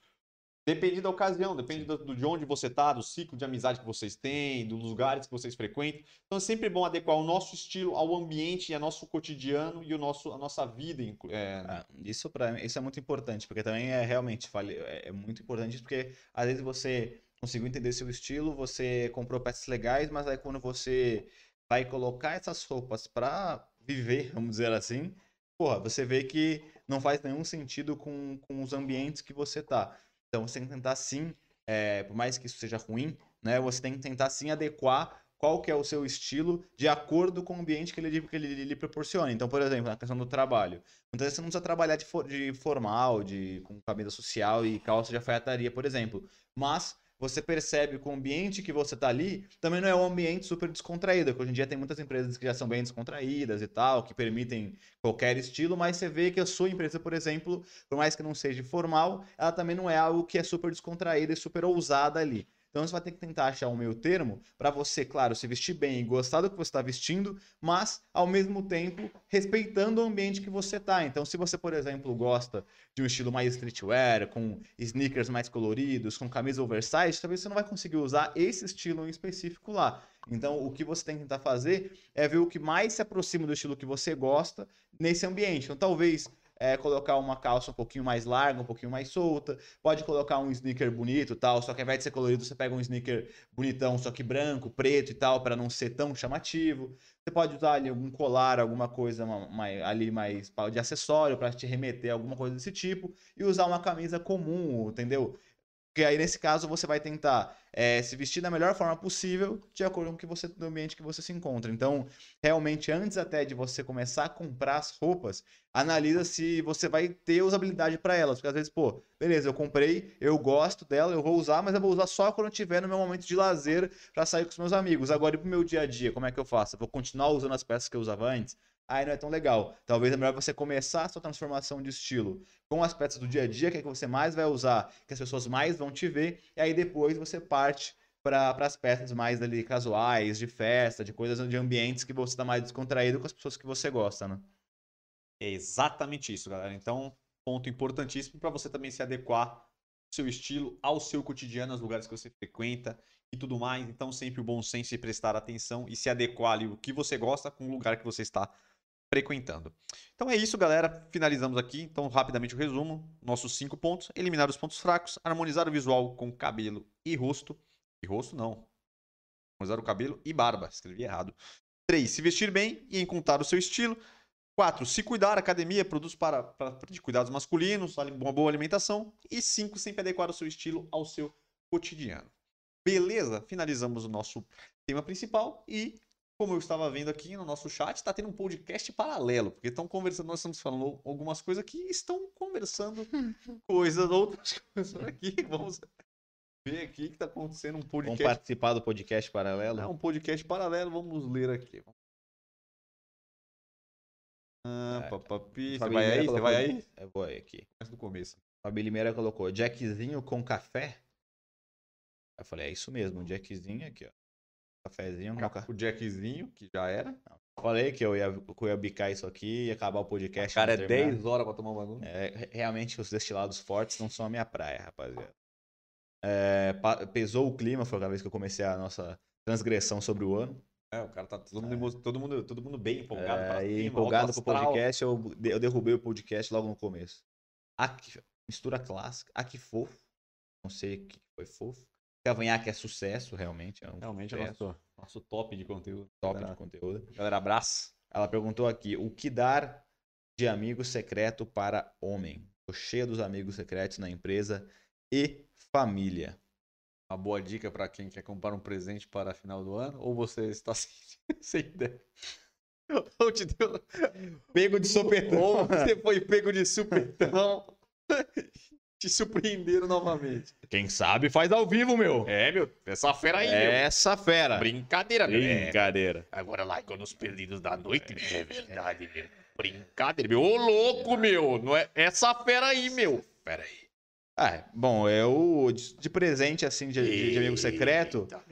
A: Depende da ocasião, depende do, de onde você está, do ciclo de amizade que vocês têm, dos lugares que vocês frequentam. Então é sempre bom adequar o nosso estilo ao ambiente, ao nosso cotidiano e o nosso, a nossa vida. É...
B: Ah, isso para isso é muito importante, porque também é realmente é, é muito importante isso, porque às vezes você conseguiu entender seu estilo, você comprou peças legais, mas aí quando você vai colocar essas roupas para viver, vamos dizer assim, porra, você vê que não faz nenhum sentido com, com os ambientes que você tá. Então você tem que tentar sim, é, por mais que isso seja ruim, né, você tem que tentar sim adequar qual que é o seu estilo de acordo com o ambiente que ele, que ele, lhe proporciona. Então, por exemplo, na questão do trabalho. Muitas vezes você não precisa trabalhar de, for, de formal, de, com camisa social e calça de alfaiataria, por exemplo. Mas você percebe que o ambiente que você está ali também não é um ambiente super descontraído, que hoje em dia tem muitas empresas que já são bem descontraídas e tal, que permitem qualquer estilo, mas você vê que a sua empresa, por exemplo, por mais que não seja formal, ela também não é algo que é super descontraída e super ousada ali. Então você vai ter que tentar achar um meio termo para você, claro, se vestir bem e gostar do que você está vestindo, mas ao mesmo tempo respeitando o ambiente que você está. Então, se você, por exemplo, gosta de um estilo mais streetwear, com sneakers mais coloridos, com camisa oversize, talvez você não vai conseguir usar esse estilo em específico lá. Então, o que você tem que tentar fazer é ver o que mais se aproxima do estilo que você gosta nesse ambiente. Então, talvez é, colocar uma calça um pouquinho mais larga, um pouquinho mais solta. Pode colocar um sneaker bonito tal, só que ao invés de ser colorido, você pega um sneaker bonitão, só que branco, preto e tal, para não ser tão chamativo. Você pode usar ali algum colar, alguma coisa uma, ali mais de acessório para te remeter, alguma coisa desse tipo. E usar uma camisa comum, entendeu? Porque aí, nesse caso, você vai tentar é, se vestir da melhor forma possível de acordo com que você, ambiente que você se encontra. Então, realmente, antes até de você começar a comprar as roupas, analisa se você vai ter usabilidade para elas. Porque às vezes, pô, beleza, eu comprei, eu gosto dela, eu vou usar, mas eu vou usar só quando eu tiver no meu momento de lazer para sair com os meus amigos. Agora, e pro meu dia a dia, como é que eu faço? Eu vou continuar usando as peças que eu usava antes? Aí não é tão legal. Talvez é melhor você começar a sua transformação de estilo com aspectos do dia a dia, que é que você mais vai usar, que as pessoas mais vão te ver, e aí depois você parte para as peças mais ali casuais, de festa, de coisas de ambientes que você está mais descontraído com as pessoas que você gosta, né?
A: É exatamente isso, galera. Então, ponto importantíssimo para você também se adequar seu estilo ao seu cotidiano, aos lugares que você frequenta e tudo mais. Então, sempre o bom senso e prestar atenção e se adequar ali o que você gosta com o lugar que você está frequentando. Então é isso, galera. Finalizamos aqui. Então, rapidamente o resumo. Nossos cinco pontos: eliminar os pontos fracos, harmonizar o visual com cabelo e rosto. E rosto não. Harmonizar o cabelo e barba. Escrevi errado. 3. Se vestir bem e encontrar o seu estilo. 4. Se cuidar, academia, produtos para, para, de cuidados masculinos, uma boa alimentação. E 5. Sempre adequar o seu estilo ao seu cotidiano. Beleza? Finalizamos o nosso tema principal e como eu estava vendo aqui no nosso chat, está tendo um podcast paralelo, porque estão conversando, nós estamos falando algumas coisas aqui e estão conversando coisas, outras coisas aqui. Vamos ver aqui que está acontecendo um podcast.
B: Vamos participar do podcast paralelo?
A: É um podcast paralelo, vamos ler aqui. Ah, é, papapi. Você vai aí? Você vai aí?
B: Eu vou aí aqui.
A: Começa do começo.
B: Fabi Limeira colocou Jackzinho com café. Eu falei, é isso mesmo, um Jackzinho aqui, ó. Cafezinho.
A: O Jackzinho, que já era.
B: Falei que eu ia, que eu ia bicar isso aqui e acabar o podcast.
A: Cara, é 10 horas pra tomar um bagulho.
B: É, realmente os destilados fortes não são a minha praia, rapaziada. É, pesou o clima, foi a vez que eu comecei a nossa transgressão sobre o ano.
A: É, o cara tá todo mundo, é. todo mundo, todo mundo bem empolgado.
B: É, cima, empolgado pro podcast, eu, eu derrubei o podcast logo no começo. Aqui, mistura clássica. Aqui fofo. Não sei o que foi fofo. Cavanhaque é sucesso, realmente. É um
A: realmente
B: sucesso.
A: é nosso, nosso top de conteúdo.
B: Top galera, de conteúdo.
A: Galera, abraço.
B: Ela perguntou aqui: o que dar de amigo secreto para homem? Tô cheio dos amigos secretos na empresa e família.
A: Uma boa dica para quem quer comprar um presente para final do ano? Ou você está sem, sem ideia?
B: Ou te deu pego de sopetão?
A: Ou você foi pego de supetão? te surpreenderam novamente.
B: Quem sabe faz ao vivo, meu.
A: É, meu. Essa fera aí,
B: meu. Essa fera.
A: Brincadeira,
B: meu. Brincadeira.
A: É. Agora lá, nos perdidos da noite, é, é verdade, meu. Brincadeira, meu. Ô, louco, meu. Não é essa fera aí, meu. Fera aí.
B: Ah, bom, eu de presente, assim, de, de, de amigo secreto, Eita,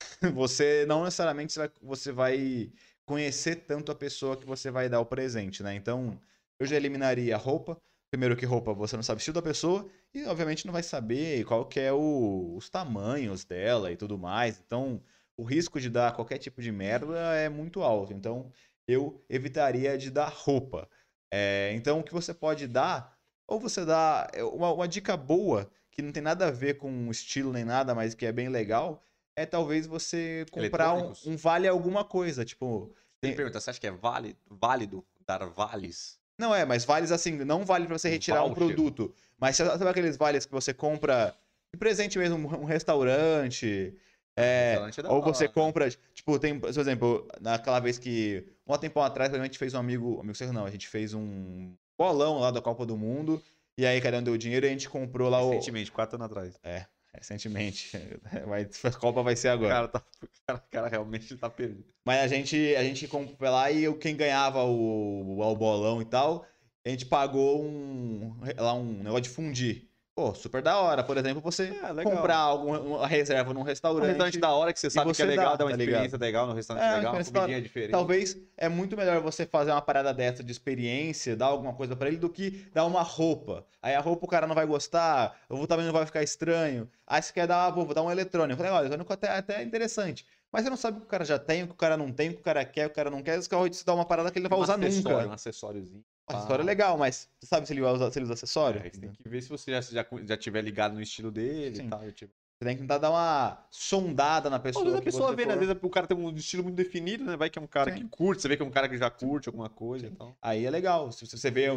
B: você não necessariamente você vai conhecer tanto a pessoa que você vai dar o presente, né? Então, eu já eliminaria a roupa, Primeiro que roupa você não sabe o estilo da pessoa e obviamente não vai saber qual que é o, os tamanhos dela e tudo mais. Então, o risco de dar qualquer tipo de merda é muito alto. Então, eu evitaria de dar roupa. É, então, o que você pode dar, ou você dá é, uma, uma dica boa, que não tem nada a ver com estilo nem nada, mas que é bem legal, é talvez você comprar um, um, vale alguma coisa. Tipo.
A: Tem pergunta, você acha que é válido, válido dar vales?
B: Não é, mas vales assim, não vale para você retirar um, um produto. Mas sabe aqueles vales que você compra de presente mesmo, um restaurante. É, restaurante é ou você compra, tipo, tem, por exemplo, naquela vez que. Um tempo atrás, a gente fez um amigo. Amigo sei não, a gente fez um bolão lá da Copa do Mundo. E aí, cada um deu dinheiro e a gente comprou lá
A: Recentemente, o. Recentemente, quatro anos atrás.
B: É, recentemente. a Copa vai ser agora.
A: O cara, tá, o cara, o cara realmente tá perdido.
B: Mas a gente, a gente comprou lá e quem ganhava o, o, o bolão e tal, a gente pagou um, lá um negócio de fundir. Pô, super da hora. Por exemplo, você é, comprar alguma reserva num restaurante. Um
A: restaurante da hora que você sabe você que é legal, dá, dá uma tá experiência ligado? legal no restaurante é, legal, uma comidinha
B: da...
A: diferente.
B: Talvez é muito melhor você fazer uma parada dessa de experiência, dar alguma coisa para ele, do que dar uma roupa. Aí a roupa o cara não vai gostar, ou também não vai ficar estranho. Aí você quer dar, vou, vou dar um eletrônico. Eu falei, olha, eletrônico até, até é interessante. Mas você não sabe o que o cara já tem, o que o cara não tem, o que o cara quer, o cara não quer. Você dar uma parada que ele não vai um usar nunca.
A: Um acessóriozinho.
B: O acessório é legal, mas você sabe se ele usa, se ele usa acessório?
A: É, você tem que ver se você já, já, já tiver ligado no estilo dele Sim. e tal. Tipo...
B: Você tem que tentar dar uma sondada na
A: Às
B: pessoa.
A: vezes a pessoa vê, né?
B: for.
A: Às vezes o cara tem um estilo muito definido, né? Vai que é um cara
B: Sim.
A: que curte, você vê que é um cara que já curte alguma coisa
B: Sim.
A: e tal.
B: Aí é legal. Se você vê,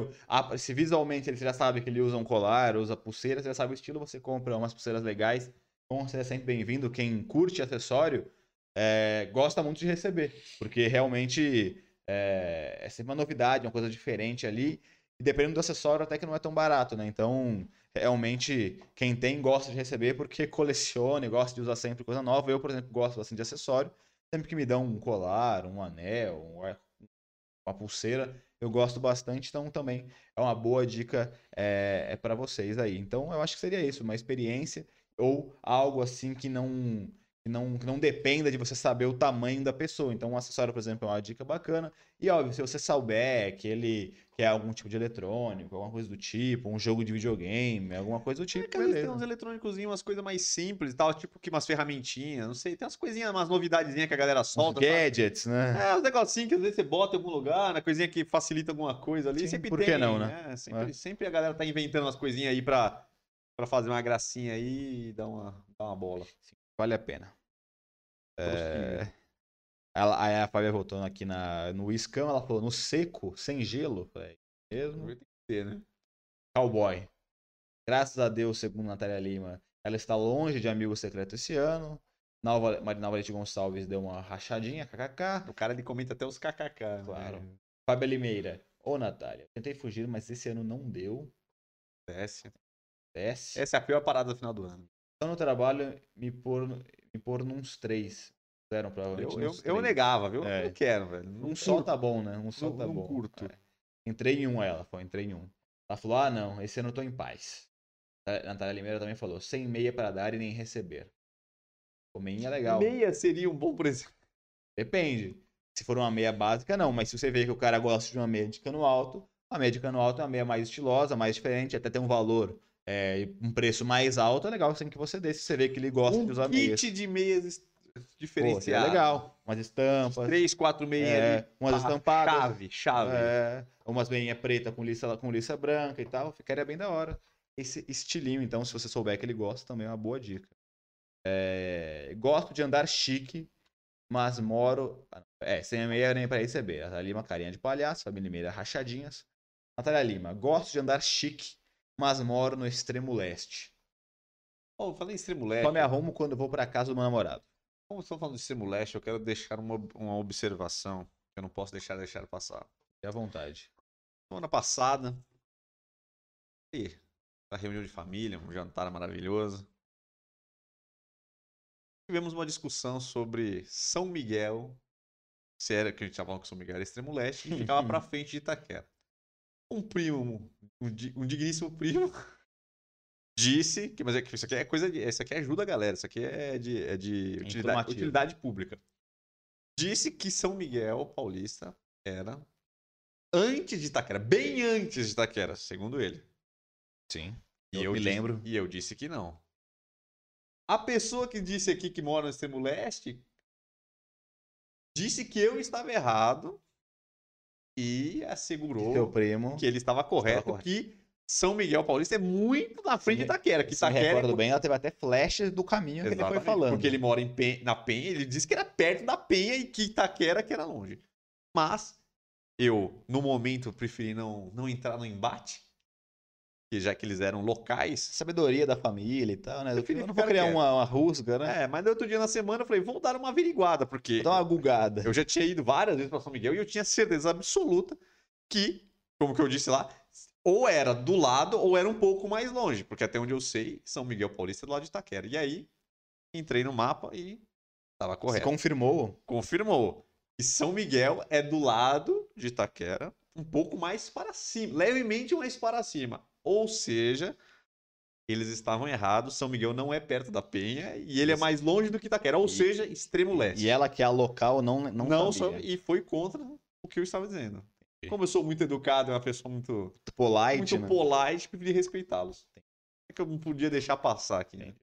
B: se visualmente ele já sabe que ele usa um colar, usa pulseira, você já sabe o estilo, você compra umas pulseiras legais. Então você é sempre bem-vindo. Quem curte acessório é, gosta muito de receber, porque realmente é, é sempre uma novidade, uma coisa diferente ali. E dependendo do acessório, até que não é tão barato, né? Então, realmente, quem tem gosta de receber porque coleciona e gosta de usar sempre coisa nova. Eu, por exemplo, gosto bastante de acessório. Sempre que me dão um colar, um anel, um uma pulseira, eu gosto bastante, então também é uma boa dica é, é para vocês aí. Então eu acho que seria isso, uma experiência ou algo assim que não, que não que não dependa de você saber o tamanho da pessoa. Então um acessório, por exemplo, é uma dica bacana. E óbvio, se você souber que ele quer algum tipo de eletrônico, alguma coisa do tipo, um jogo de videogame, alguma coisa do
A: É
B: tipo,
A: às vezes tem
B: beleza.
A: uns eletrônicos, umas coisas mais simples e tal, tipo que umas ferramentinhas, não sei, tem umas coisinhas, umas novidadezinhas que a galera
B: Uns
A: solta. sabe?
B: gadgets, né?
A: É, uns negocinhos que às vezes você bota em algum lugar, uma coisinha que facilita alguma coisa ali.
B: Sim,
A: sempre
B: por
A: tem,
B: que não, né?
A: É, sempre,
B: É.
A: sempre a galera tá inventando umas coisinhas aí pra, pra fazer uma gracinha aí e dar uma, dar uma bola.
B: Vale a pena. É... Ela, aí a Fábia voltando aqui na, no escama, ela falou, no seco, sem gelo. Falei, mesmo?
A: Tem que ter, né?
B: Cowboy. Graças a Deus, segundo Natália Lima, ela está longe de amigo secreto esse ano. Nova, Marina Valente Gonçalves deu uma rachadinha, kkk.
A: O cara ele comenta até os kkk.
B: Claro.
A: Né?
B: Fábia Limeira. Ô, Natália, tentei fugir, mas esse ano não deu.
A: Desce.
B: Desce.
A: Essa é a pior parada do final do ano.
B: Só no trabalho, me pôr, me pôr nos três. Fizeram provavelmente
A: Eu, eu, eu negava, viu?
B: É.
A: Eu não quero, velho. Não
B: Um
A: curto.
B: tá bom, né? Um
A: Não-
B: tá
A: não
B: bom.
A: curto.
B: É. Entrei em um, ela falou, entrei em um. Ela falou, ah, não, esse ano eu tô em paz. A Natália Limeira também falou, sem meia para dar e nem receber. O meinha é legal.
A: Meia seria um bom presente.
B: Depende. Se for uma meia básica, não. Mas se você vê que o cara gosta de uma meia de cano alto, a meia de cano alto é uma meia mais estilosa, mais diferente, até tem um valor, é, um preço mais alto, é legal assim que você dê. Se você vê que ele gosta
A: Um
B: de usar
A: kit
B: meias.
A: de meias es-
B: Pô, seria
A: diferenciado.
B: legal. Umas estampas.
A: Três, quatro meias
B: é,
A: ali.
B: umas estampadas.
A: Chave, chave.
B: É, umas meinhas preta com lista, com lista branca e tal, ficaria bem da hora. Esse estilinho, então, se você souber que ele gosta, também é uma boa dica. É, gosto de andar chique, mas moro. É, sem a meia nem para receber. Natália Lima, carinha de palhaço, família Limeira, rachadinhas. Natália Lima, gosto de andar chique, mas moro no extremo leste.
A: Pô, falei em extremo leste.
B: Só me arrumo quando vou pra casa do meu namorado.
A: Como estamos falando de extremo leste, eu quero deixar uma, uma observação que eu não posso deixar deixar passar.
B: Fique à vontade.
A: Semana passada, e a reunião de família, um jantar maravilhoso. Tivemos uma discussão sobre São Miguel, se era que a gente estava falando que São Miguel era extremo leste, e ficava pra frente de Itaquera. Um primo, um, um digníssimo primo, disse que, mas é que isso aqui é coisa de, isso aqui ajuda a galera, isso aqui é de, é de utilidade,
B: Informativo.
A: utilidade pública. Disse que São Miguel Paulista era antes de Itaquera, bem antes de Itaquera, segundo ele.
B: Sim.
A: E
B: Eu me
A: disse-
B: lembro.
A: E eu disse que não. A pessoa que disse aqui que mora no extremo leste disse que eu estava errado e assegurou
B: Seu primo.
A: que ele estava correto,
B: correto.
A: que São Miguel Paulista é muito na frente de Itaquera. Que
B: me
A: Itaquera é
B: recordo bem, ela teve até flashes do caminho que ele foi
A: Exatamente,
B: falando.
A: Porque ele mora em Pen- na Penha, ele disse que era perto da Penha e que Itaquera que era longe. Mas eu, no momento, preferi não, não entrar no embate, que já que eles eram locais.
B: sabedoria da família e tal, né? Eu,
A: Preferi
B: não vou criar
A: quieto.
B: uma, uma rusga, né?
A: É, mas no outro dia na semana eu falei, vou dar uma averiguada, porque
B: Vou dar uma gugada.
A: eu já tinha ido várias vezes para São Miguel e eu tinha certeza absoluta que, como que eu disse lá, ou era do lado ou era um pouco mais longe, porque até onde eu sei, São Miguel Paulista é do lado de Itaquera. E aí, entrei no mapa e estava
B: Se
A: correto.
B: confirmou.
A: Confirmou que São Miguel é do lado de Itaquera, um pouco mais para cima, levemente mais para cima. Ou seja, eles estavam errados, São Miguel não é perto da Penha e ele é mais longe do que Itaquera, ou
B: E-
A: seja, extremo leste.
B: E ela que é a local não, não,
A: não
B: sabia.
A: só- e foi contra o que eu estava dizendo. Como eu sou muito educado, é uma pessoa muito,
B: Polite,
A: muito
B: né?
A: polite, preferi respeitá-los. É que eu não podia deixar passar aqui. né?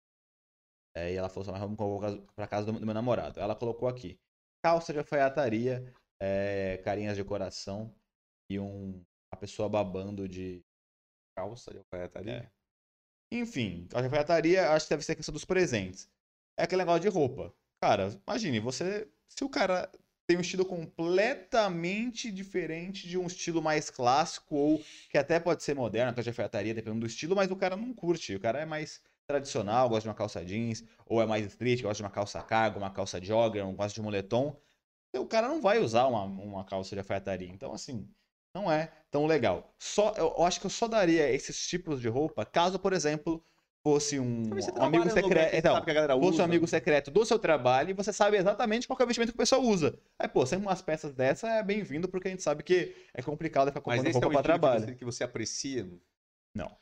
B: É, e ela falou assim, mas vamos colocar pra casa do, do meu namorado. Ela colocou aqui. Calça de alfaiataria, é, carinhas de coração e um, uma pessoa babando de...
A: Calça de alfaiataria.
B: É. Enfim, a alfaiataria acho que deve ser a questão dos presentes. É aquele negócio de roupa. Cara, imagine, você. Se o cara tem um estilo completamente diferente de um estilo mais clássico ou que até pode ser moderno, até de alfaiataria, dependendo do estilo, mas o cara não curte. O cara é mais tradicional, gosta de uma calça jeans, ou é mais street, gosta de uma calça cargo, uma calça jogger, um gosta de moletom. O cara não vai usar uma, uma calça de alfaiataria. Então, assim, não é tão legal. Só, eu, eu acho que eu só daria esses tipos de roupa caso, por exemplo, fosse um, um amigo secreto. Então, fosse um amigo secreto do seu trabalho e você sabe exatamente qual é o vestimento que o pessoal usa. Aí, pô, sempre umas peças dessa é bem-vindo, porque a gente sabe que é complicado ficar comprando roupa é para trabalho.
A: Que você, que você aprecia?
B: Não.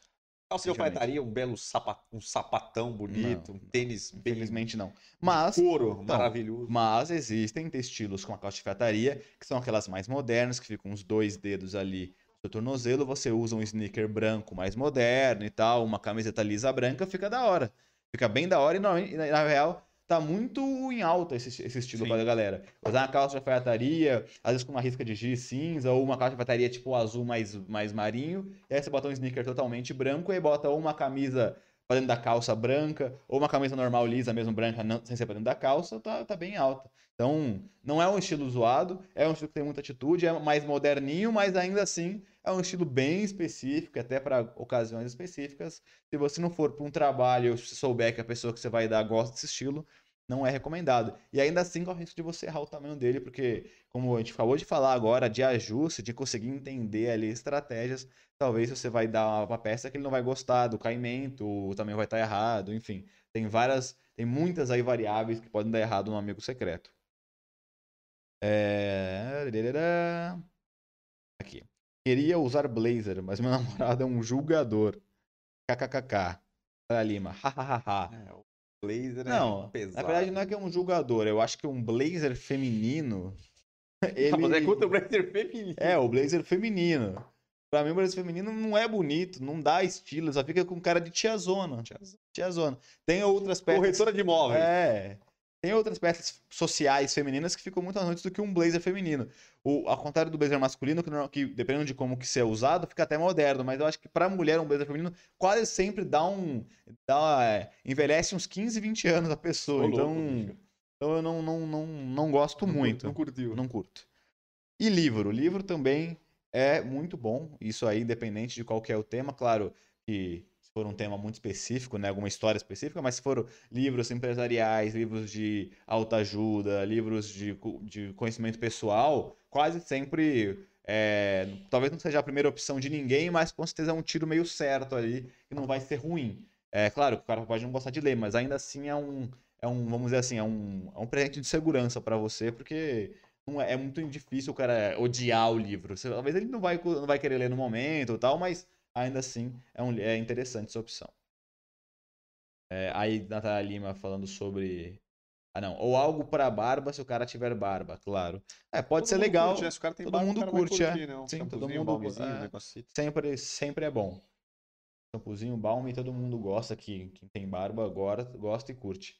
A: Calça de alfaiataria, um belo sapat, um sapatão bonito, não, um tênis
B: bem... Infelizmente não. Mas...
A: Couro então, maravilhoso.
B: Mas existem estilos com a calça de alfaiataria, que são aquelas mais modernas, que ficam uns dois dedos ali no tornozelo, você usa um sneaker branco mais moderno e tal, uma camiseta lisa branca, fica da hora. Fica bem da hora e, na, na real, tá muito em alta esse, esse estilo Sim. pra galera. Usar uma calça de alfaiataria, às vezes com uma risca de giz cinza, ou uma calça de alfaiataria tipo azul mais, mais marinho, e aí você bota um sneaker totalmente branco, e aí bota ou uma camisa pra dentro da calça branca, ou uma camisa normal lisa mesmo branca, não, sem ser pra dentro da calça, tá, tá bem alta. Então, não é um estilo zoado, é um estilo que tem muita atitude, é mais moderninho, mas ainda assim é um estilo bem específico, até para ocasiões específicas. Se você não for para um trabalho, se souber que a pessoa que você vai dar gosta desse estilo, não é recomendado. E ainda assim corre o risco de você errar o tamanho dele, porque, como a gente acabou de falar agora, de ajuste, de conseguir entender ali estratégias, talvez você vai dar uma peça que ele não vai gostar do caimento, tamanho vai estar errado, enfim. Tem várias, tem muitas aí variáveis que podem dar errado no amigo secreto. É... Aqui. Queria usar blazer, mas meu namorado é um julgador. KKKK. Para Lima. Hahaha.
A: é, o blazer
B: não,
A: é pesado.
B: Na verdade, não é que é um julgador. Eu acho que um blazer feminino.
A: Ele... Mas é contra o blazer feminino.
B: É, o blazer feminino. Pra mim, o blazer feminino não é bonito, não dá estilo, só fica com cara de tiazona. Tiazona. tiazona. Tem outras peças.
A: Corretora de imóveis.
B: É. Tem outras peças sociais femininas que ficam muito bonitas do que um blazer feminino. O, ao contrário do blazer masculino, que, que dependendo de como que ser usado, fica até moderno. Mas eu acho que pra mulher, um blazer feminino quase sempre dá um. Dá, é, envelhece uns 15, 20 anos a pessoa. Ô, então, louco, então eu não, não, não, não gosto
A: não,
B: muito.
A: Não curtiu.
B: Não curto. E livro. Livro também é muito bom. Isso aí, independente de qual é o tema. Claro que for um tema muito específico, né, alguma história específica, mas se for livros empresariais, livros de autoajuda, livros de, de conhecimento pessoal, quase sempre, é, talvez não seja a primeira opção de ninguém, mas com certeza é um tiro meio certo ali, que não vai ser ruim. É claro que o cara pode não gostar de ler, mas ainda assim é um, é um vamos dizer assim, é um, é um presente de segurança para você, porque não é, é, muito difícil o cara odiar o livro. Talvez ele não vai, não vai querer ler no momento e tal, mas ainda assim é, um, é interessante essa opção. É, aí Natália Lima falando sobre. Ah, não. Ou algo para barba se o cara tiver barba, claro. É, pode todo ser legal.
A: Curte, né? Se o cara tem
B: todo
A: barba,
B: mundo curte, é.
A: curtir, né? um
B: Sim, todo mundo
A: é,
B: sempre, sempre é bom. Shampoozinho, balm, todo mundo gosta que quem tem barba agora gosta e curte.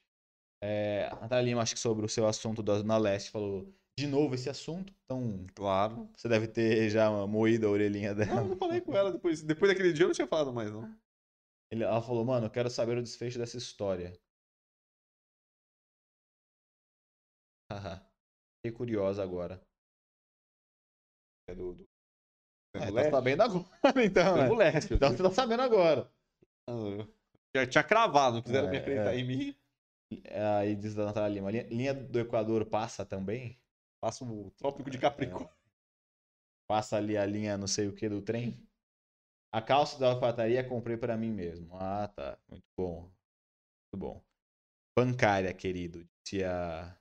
B: É, Natália Lima, acho que sobre o seu assunto da Zona Leste, falou de novo esse assunto. Então,
A: claro.
B: Você deve ter já moído a orelhinha dela.
A: Não, eu não falei com ela depois. Depois daquele dia eu não tinha falado mais, não.
B: Ele, ela falou, mano, eu quero saber o desfecho dessa história. Haha. Fiquei curiosa agora.
A: É do. do...
B: É, tá sabendo agora, então. É.
A: Leste,
B: então você tá sabendo agora.
A: Já tinha cravado, não quiseram é, me acreditar é. em mim.
B: Aí diz a Natália Lima, linha, linha do Equador passa também?
A: Passa o Trópico de Capricórnio. É.
B: Passa ali a linha não sei o que do trem. A calça da alfataria comprei para mim mesmo. Ah, tá. Muito bom. Muito bom. Bancária, querido. Disse a.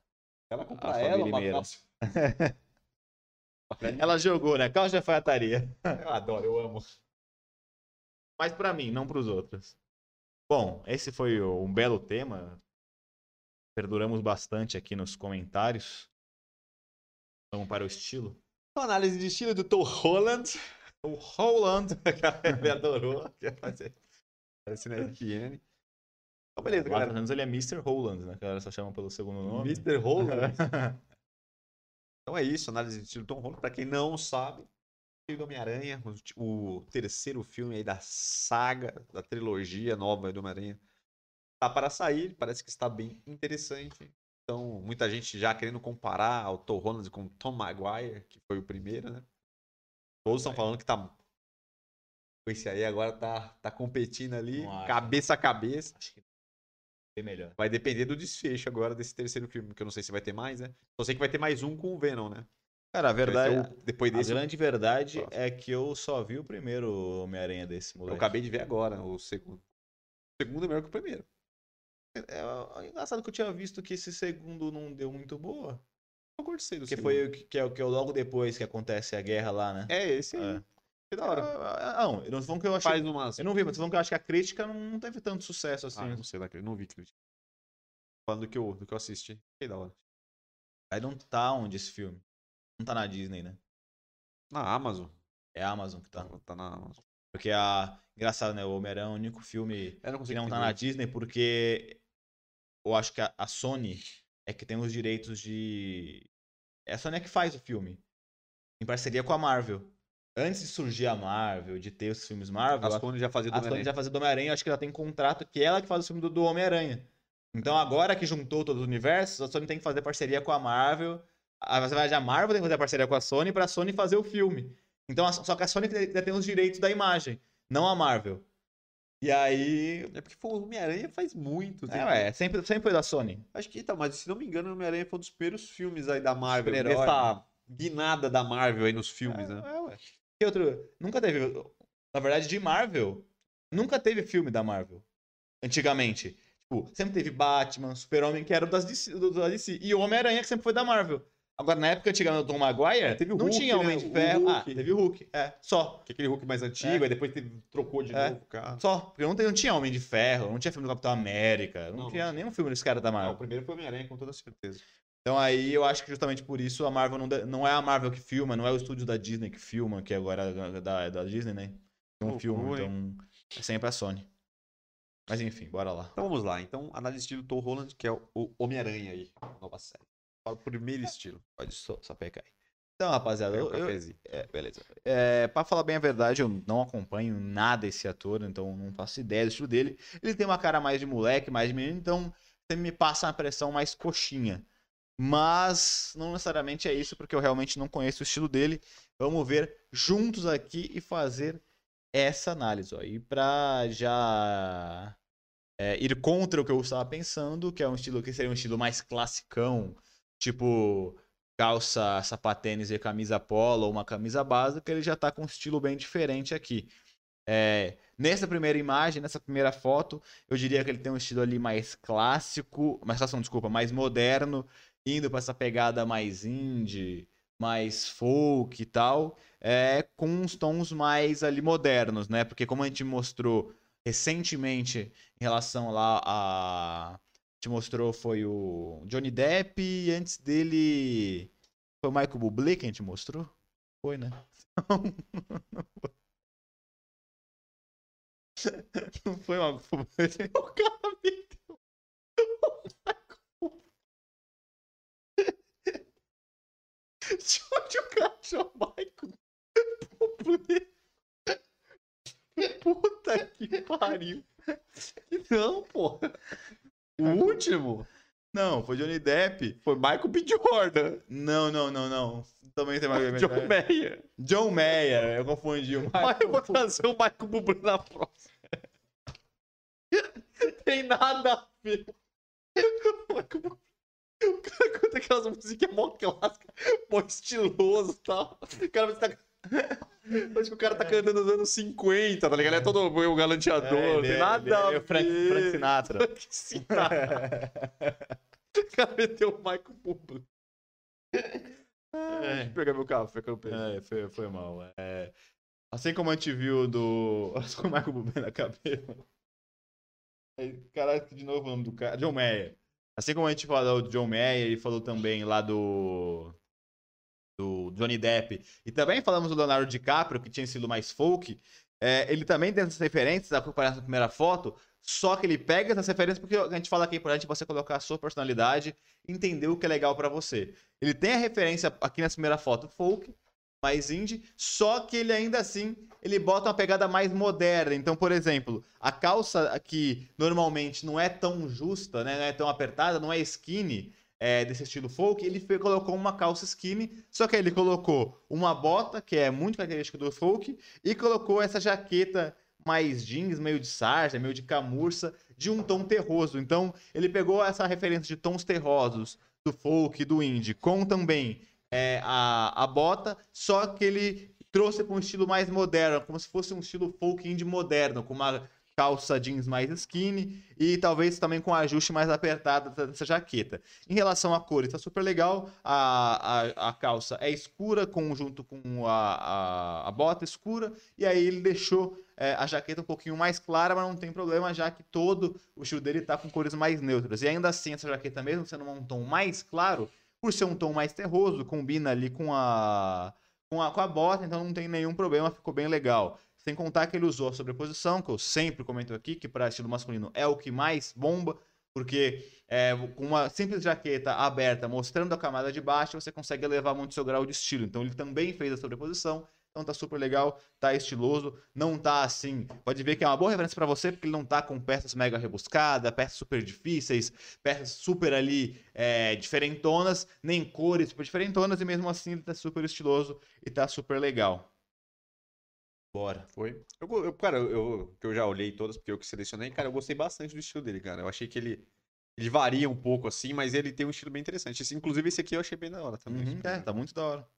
A: Ela compra a ela uma calça.
B: ela jogou, né? Calça de alfataria.
A: Eu adoro, eu amo.
B: Mas para mim, não para os outros. Bom, esse foi um belo tema. Perduramos bastante aqui nos comentários. Vamos para o estilo.
A: Uma análise de estilo do Tom Holland.
B: O Holland,
A: ele adorou. Parece na FN.
B: Então, beleza, galera. anos ele é Mr. Holland, né? Que a galera só chama pelo segundo nome.
A: Mr. Holland. então é isso, análise de estilo Tom Holland. Pra quem não sabe, do Homem-Aranha, o, o terceiro filme aí da saga, da trilogia nova do Homem-Aranha, tá para sair, parece que está bem interessante. Então, muita gente já querendo comparar o Tom Holland com o Tom Maguire, que foi o primeiro, né? Todos estão falando que tá. Esse aí agora tá, tá competindo ali,
B: acho.
A: cabeça a cabeça.
B: Acho que bem melhor.
A: Vai depender do desfecho agora desse terceiro filme, que eu não sei se vai ter mais, né? Só sei que vai ter mais um com o Venom, né?
B: Cara, a verdade.
A: o- depois
B: A
A: desse,
B: grande verdade
A: próximo.
B: é que eu só vi o primeiro Homem-Aranha desse
A: eu
B: moleque.
A: acabei de ver agora o segundo. O segundo é melhor que o primeiro.
B: É, é engraçado que eu tinha visto que esse segundo não deu muito boa.
A: Eu gostei do
B: Que
A: segundo.
B: foi o que, que é, que é logo depois que acontece a guerra lá, né?
A: É, esse aí.
B: É.
A: Que da hora.
B: Ah, ah, Não, eu não tô que eu achei.
A: Faz umas.
B: Eu não vi, mas tô falando que eu acho que a crítica não, não teve tanto sucesso assim.
A: Ah, eu não sei daquele, não vi crítica. Falando do que eu, do que eu assisti. Que da hora.
B: Aí não tá onde esse filme? Não tá na Disney, né?
A: Na Amazon.
B: É a Amazon que tá.
A: Tá na Amazon.
B: Porque a. Engraçado, né? O Homem-Aranha é o único filme
A: não
B: que não tá
A: entender.
B: na Disney porque eu acho que a, a Sony é que tem os direitos de. É a Sony é que faz o filme. Em parceria com a Marvel. Antes de surgir a Marvel, de ter os filmes Marvel,
A: A Sony já fazia do
B: a Sony
A: Homem-Aranha.
B: já fazia do Homem-Aranha, acho que ela tem contrato que ela que faz o filme do, do Homem-Aranha. Então agora que juntou todos os universos, a Sony tem que fazer parceria com a Marvel. A, a Marvel tem que fazer parceria com a Sony pra Sony fazer o filme. Então, a- só que a Sony tem- os direitos da imagem, não a Marvel. E aí.
A: É porque foi o Homem-Aranha faz muito tempo.
B: É, é sempre, sempre foi da Sony.
A: Acho que tá, mas se não me engano, o Homem-Aranha foi um dos primeiros filmes aí da Marvel. Essa guinada da Marvel aí nos filmes,
B: É,
A: né?
B: é, ué. Que outro? Nunca teve. Na verdade, de Marvel, nunca teve filme da Marvel. Antigamente. Tipo, sempre teve Batman, Super-Homem, que era das DC, do, da DC. E o Homem-Aranha, que sempre foi da Marvel. Agora, na época antiga do Tom Maguire,
A: Teve o
B: não
A: Hulk,
B: tinha
A: né?
B: Homem de
A: O
B: Ferro. Ah,
A: Hulk.
B: teve o Hulk. É, só.
A: Que aquele Hulk mais antigo,
B: É.
A: aí depois teve, trocou de
B: É.
A: novo, cara.
B: Só. Porque não, não tinha Homem de Ferro, não tinha filme do Capitão América, não,
A: Não, não
B: tinha nenhum filme desse cara da
A: Ah, o
B: Marvel.
A: primeiro foi o Homem-Aranha, com toda certeza.
B: Então aí eu acho que justamente por isso a Marvel não, de- não é a Marvel que filma, não é o estúdio da Disney que filma, que agora é da, da Disney, né? Não
A: Loucura,
B: filma,
A: hein?
B: então é sempre a Sony. Mas enfim, bora lá.
A: Então vamos lá. Então, análise estilo Tom Holland, que é o, o Homem-Aranha aí, nova série. O primeiro estilo.
B: Pode só, só pegar aí. Então, rapaziada, eu, eu,
A: cafezinho.
B: é, beleza. É, pra falar bem a verdade, eu não acompanho nada esse ator, então não faço ideia do estilo dele. Ele tem uma cara mais de moleque, mais de menino, então sempre me passa uma pressão mais coxinha. Mas não necessariamente é isso, porque eu realmente não conheço o estilo dele. Vamos ver juntos aqui e fazer essa análise. Ó. E pra já é, ir contra o que eu estava pensando, que é um estilo que seria um estilo mais classicão, tipo calça, sapatênis e camisa polo ou uma camisa básica, ele já tá com um estilo bem diferente aqui. É, nessa primeira imagem, nessa primeira foto, eu diria que ele tem um estilo ali mais clássico, mais clássico, desculpa, mais moderno, indo para essa pegada mais indie, mais folk e tal, é, com uns tons mais ali modernos, né? Porque como a gente mostrou recentemente em relação lá a te mostrou foi o Johnny Depp e antes dele foi o Michael Bublé a gente mostrou? Foi, né? Não foi uma O cara meteu. De onde o cara achou Michael Bublé? Puta que pariu.
A: Não, pô. O último
B: Não, foi Johnny Depp.
A: foi Michael B. Jordan.
B: Não, não, não, não. Também tem mais.
A: John Mayer.
B: John Mayer, eu confundi o
A: Mas eu vou
B: Michael.
A: trazer o Michael Bublé na próxima. Tem nada a ver. O Michael Bublé- O cara canta aquelas musiquinhas mó clássicas, mó estiloso e tal. O cara tá... Parece que o cara tá cantando nos anos 50, tá ligado? Ele é todo o galanteador, tem nada a
B: é o Frank. Frank Sinatra.
A: Frank Sinatra. O cara meteu o Michael Bublé.
B: É.
A: Deixa eu pegar meu café que eu peguei.
B: É, foi, foi mal. É, assim como a gente viu do. Com o Michael Bublé na cabeça. Caraca, de novo o nome do cara. John Mayer. Assim como a gente falou do John Mayer, ele falou também lá do. Do Johnny Depp. E também falamos do Leonardo DiCaprio, que tinha sido mais folk. É, ele também tem essas referências, a comparar na primeira foto. Só que ele pega essas referências porque a gente fala que é importante você colocar a sua personalidade, entender o que é legal pra você. Ele tem a referência aqui nessa primeira foto folk, mais indie, só que ele ainda assim ele bota uma pegada mais moderna. Então, por exemplo, a calça aqui normalmente não é tão justa, né? não é tão apertada, não é skinny, é, desse estilo folk, ele foi, colocou uma calça skinny, só que ele colocou uma bota, que é muito característica do folk, e colocou essa jaqueta mais jeans, meio de sarja, meio de camurça, de um tom terroso. Então, ele pegou essa referência de tons terrosos do folk, do indie, com também é, a, a bota, só que ele trouxe para um estilo mais moderno, como se fosse um estilo folk indie moderno, com uma calça jeans mais skinny e talvez também com ajuste mais apertado dessa jaqueta. Em relação à cor, está super legal. A, a, a, calça é escura com, junto com a, a, a bota escura e aí ele deixou é, a jaqueta um pouquinho mais clara, mas não tem problema, já que todo o estilo dele está com cores mais neutras. E ainda assim, essa jaqueta, mesmo sendo um tom mais claro, por ser um tom mais terroso, combina ali com a, com a, com a bota, então não tem nenhum problema, ficou bem legal. Sem contar que ele usou a sobreposição, que eu sempre comento aqui, que para estilo masculino é o que mais bomba, porque é, com uma simples jaqueta aberta mostrando a camada de baixo, você consegue elevar muito seu grau de estilo. Então ele também fez a sobreposição então tá super legal, tá estiloso, não tá assim. Pode ver que é uma boa referência para você, porque ele não tá com peças mega rebuscadas, peças super difíceis, peças super ali é, diferentonas, nem cores super diferentonas, e mesmo assim ele tá super estiloso e tá super legal.
A: Bora. Foi. Eu, eu, cara, eu, eu já olhei todas, porque eu que selecionei, cara, eu gostei bastante do estilo dele, cara. Eu achei que ele. Ele varia um pouco assim, mas ele tem um estilo bem interessante. Esse, inclusive, esse aqui eu achei bem da hora também.
B: Uhum, é, tá muito da hora.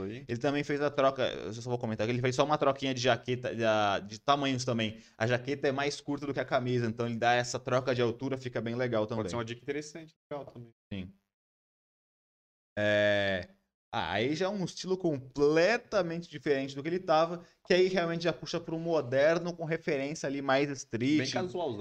B: Ele também fez a troca, eu só vou comentar, ele fez só uma troquinha de jaqueta, de, de, tamanhos também. A jaqueta é mais curta do que a camisa, então ele dá essa troca de altura, fica bem legal também.
A: Pode ser uma dica interessante, legal também.
B: Sim. É... Ah, aí já é um estilo completamente diferente do que ele tava, que aí realmente já puxa para um moderno com referência ali mais street,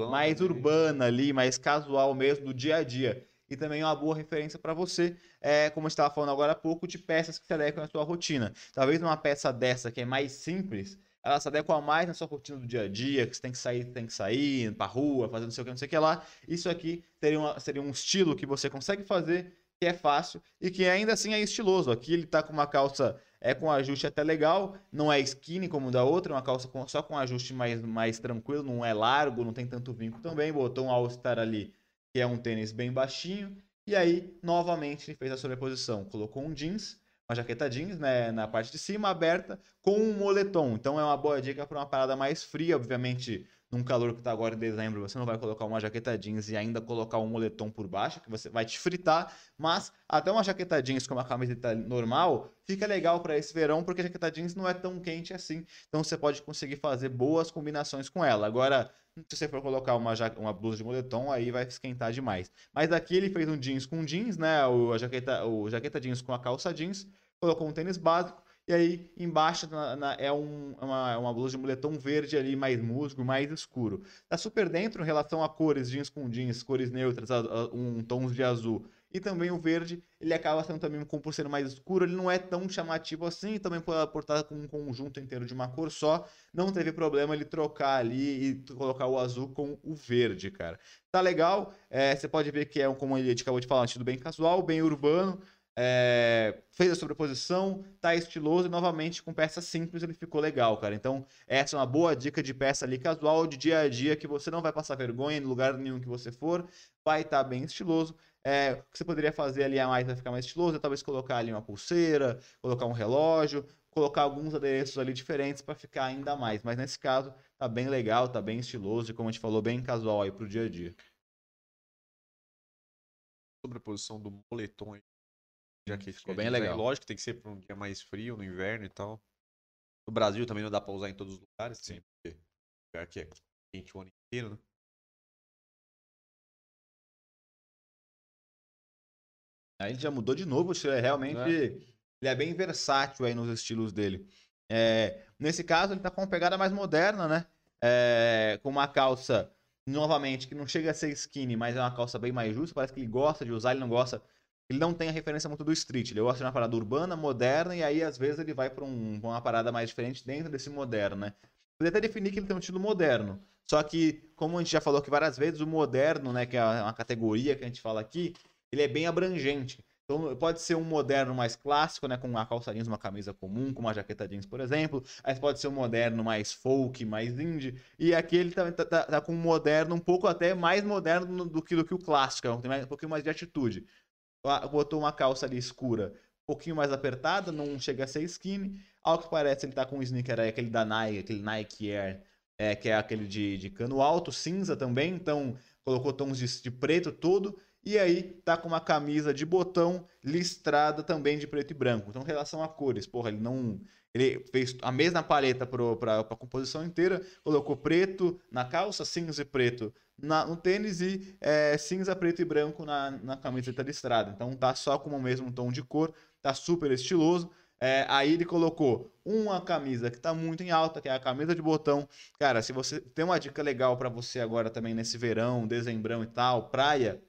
B: mais também. urbana ali, mais casual mesmo do dia a dia e também é uma boa referência para você, é, como estava falando agora há pouco, de peças que se adequam à sua rotina. Talvez uma peça dessa que é mais simples, ela se adequa mais na sua rotina do dia a dia, que você tem que sair, tem que sair para rua, fazer não sei o que, não sei o que lá. Isso aqui seria, uma, seria um estilo que você consegue fazer, que é fácil e que ainda assim é estiloso. Aqui ele está com uma calça é com ajuste até legal, não é skinny como da outra, é uma calça com, só com ajuste mais, mais tranquilo, não é largo, não tem tanto vinco também. Botou um All-Star ali que é um tênis bem baixinho. E aí, novamente, ele fez a sobreposição. Colocou um jeans, uma jaqueta jeans né, na parte de cima, aberta, com um moletom. Então é uma boa dica para uma parada mais fria. Obviamente, num calor que está agora em dezembro, você não vai colocar uma jaqueta jeans e ainda colocar um moletom por baixo, que você vai te fritar. Mas até uma jaqueta jeans com uma camiseta normal fica legal para esse verão, porque a jaqueta jeans não é tão quente assim. Então você pode conseguir fazer boas combinações com ela. Agora, se você for colocar uma, uma blusa de moletom, aí vai esquentar demais. Mas aqui ele fez um jeans com jeans, né? O, a jaqueta, o jaqueta jeans com a calça jeans, colocou um tênis básico. E aí, embaixo na, na, é um, uma, uma blusa de moletom verde ali, mais musgo, mais escuro. Tá super dentro em relação a cores, jeans com jeans, cores neutras, a, a, um tons de azul e também o verde, ele acaba sendo também, por ser mais escuro, ele não é tão chamativo assim, também por estar com um conjunto inteiro de uma cor só, não teve problema ele trocar ali e colocar o azul com o verde, cara. Tá legal, é, você pode ver que é, como ele acabou de falar, um estilo bem casual, bem urbano, é, fez a sobreposição, tá estiloso e novamente com peça simples ele ficou legal, cara. Então, essa é uma boa dica de peça ali casual, de dia a dia, que você não vai passar vergonha em lugar nenhum que você for, vai estar tá bem estiloso. É, o que você poderia fazer ali a mais para ficar mais estiloso é talvez colocar ali uma pulseira, colocar um relógio, colocar alguns adereços ali diferentes para ficar ainda mais. Mas nesse caso, tá bem legal, tá bem estiloso e como a gente falou, bem casual aí pro dia a dia.
A: Sobreposição do moletom aí.
B: Já que ficou bem legal.
A: Lógico que tem que ser para um dia mais frio, no inverno e tal. No Brasil também não dá para usar em todos os lugares, sim, porque lugar que é quente o ano inteiro, né?
B: Aí ele já mudou de novo, é realmente. É. Ele é bem versátil aí nos estilos dele. É, nesse caso, ele tá com uma pegada mais moderna, né? É, com uma calça, novamente, que não chega a ser skinny, mas é uma calça bem mais justa. Parece que ele gosta de usar, ele não gosta. Ele não tem a referência muito do street. Ele gosta de uma parada urbana, moderna, e aí às vezes ele vai para um, uma parada mais diferente dentro desse moderno, né? Poderia até definir que ele tem um estilo moderno. Só que, como a gente já falou aqui várias vezes, o moderno, né, que é uma categoria que a gente fala aqui, ele é bem abrangente. Então pode ser um moderno mais clássico, né? Com uma calça jeans, uma camisa comum, com uma jaqueta jeans, por exemplo. Aí pode ser um moderno mais folk, mais indie. E aqui ele tá, tá, tá com um moderno um pouco até mais moderno do que, do que o clássico, um pouquinho mais de atitude. Botou uma calça ali escura, um pouquinho mais apertada, não chega a ser skinny. Ao que parece, ele tá com um sneaker aí, aquele da Nike, aquele Nike Air, é, que é aquele de, de cano alto, cinza também. Então colocou tons de, de preto todo e aí tá com uma camisa de botão listrada também de preto e branco. Então, em relação a cores, porra, ele não. Ele fez a mesma paleta para a composição inteira, colocou preto na calça, cinza e preto na, no tênis e é, cinza, preto e branco na, na camiseta listrada. Então tá só com o mesmo tom de cor, tá super estiloso. É, aí ele colocou uma camisa que está muito em alta, que é a camisa de botão. Cara, se você tem uma dica legal para você agora também nesse verão, dezembrão e tal, praia,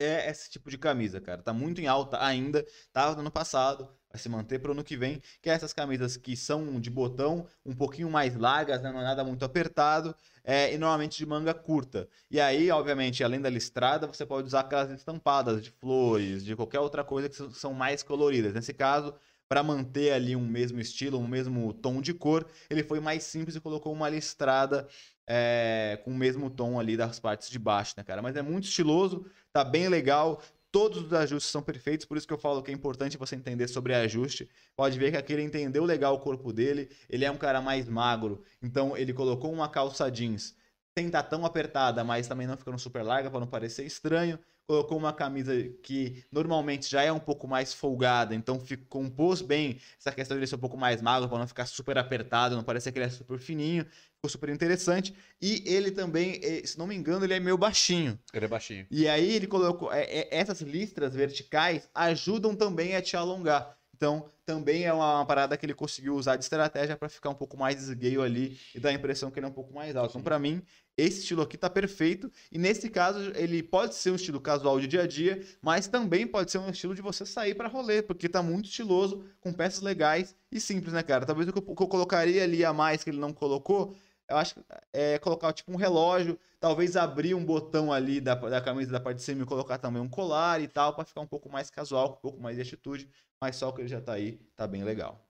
B: é esse tipo de camisa, cara. Tá muito em alta ainda, tava no ano passado, vai se manter pro ano que vem, que é essas camisas que são de botão, um pouquinho mais largas, né? não é nada muito apertado, é, e normalmente de manga curta. E aí, obviamente, além da listrada, você pode usar aquelas estampadas de flores, de qualquer outra coisa que são mais coloridas. Nesse caso, para manter ali um mesmo estilo, um mesmo tom de cor, ele foi mais simples e colocou uma listrada é, com o mesmo tom ali das partes de baixo, né, cara? Mas é muito estiloso, tá bem legal. Todos os ajustes são perfeitos, por isso que eu falo que é importante você entender sobre ajuste. Pode ver que aqui ele entendeu legal o corpo dele, ele é um cara mais magro, então ele colocou uma calça jeans sem estar tá tão apertada, mas também não ficando super larga para não parecer estranho. Colocou uma camisa que normalmente já é um pouco mais folgada, então compôs bem essa questão de ele ser um pouco mais magro para não ficar super apertado, não parecer que ele é super fininho. Ficou super interessante. E ele também, eh, se não me engano, ele é meio baixinho.
A: Ele é baixinho.
B: E aí ele colocou. É, é, essas listras verticais ajudam também a te alongar. Então, também é uma, uma parada que ele conseguiu usar de estratégia para ficar um pouco mais esgueio ali e dar a impressão que ele é um pouco mais alto. Então, para mim, esse estilo aqui tá perfeito. E nesse caso, ele pode ser um estilo casual de dia a dia, mas também pode ser um estilo de você sair para rolê, porque tá muito estiloso, com peças legais e simples, né, cara? Talvez o que eu, que eu colocaria ali a mais que ele não colocou eu acho que é colocar tipo um relógio, talvez abrir um botão ali da, da camisa da parte de cima e colocar também um colar e tal, para ficar um pouco mais casual, um pouco mais de atitude, mas só que ele já tá aí, tá bem legal.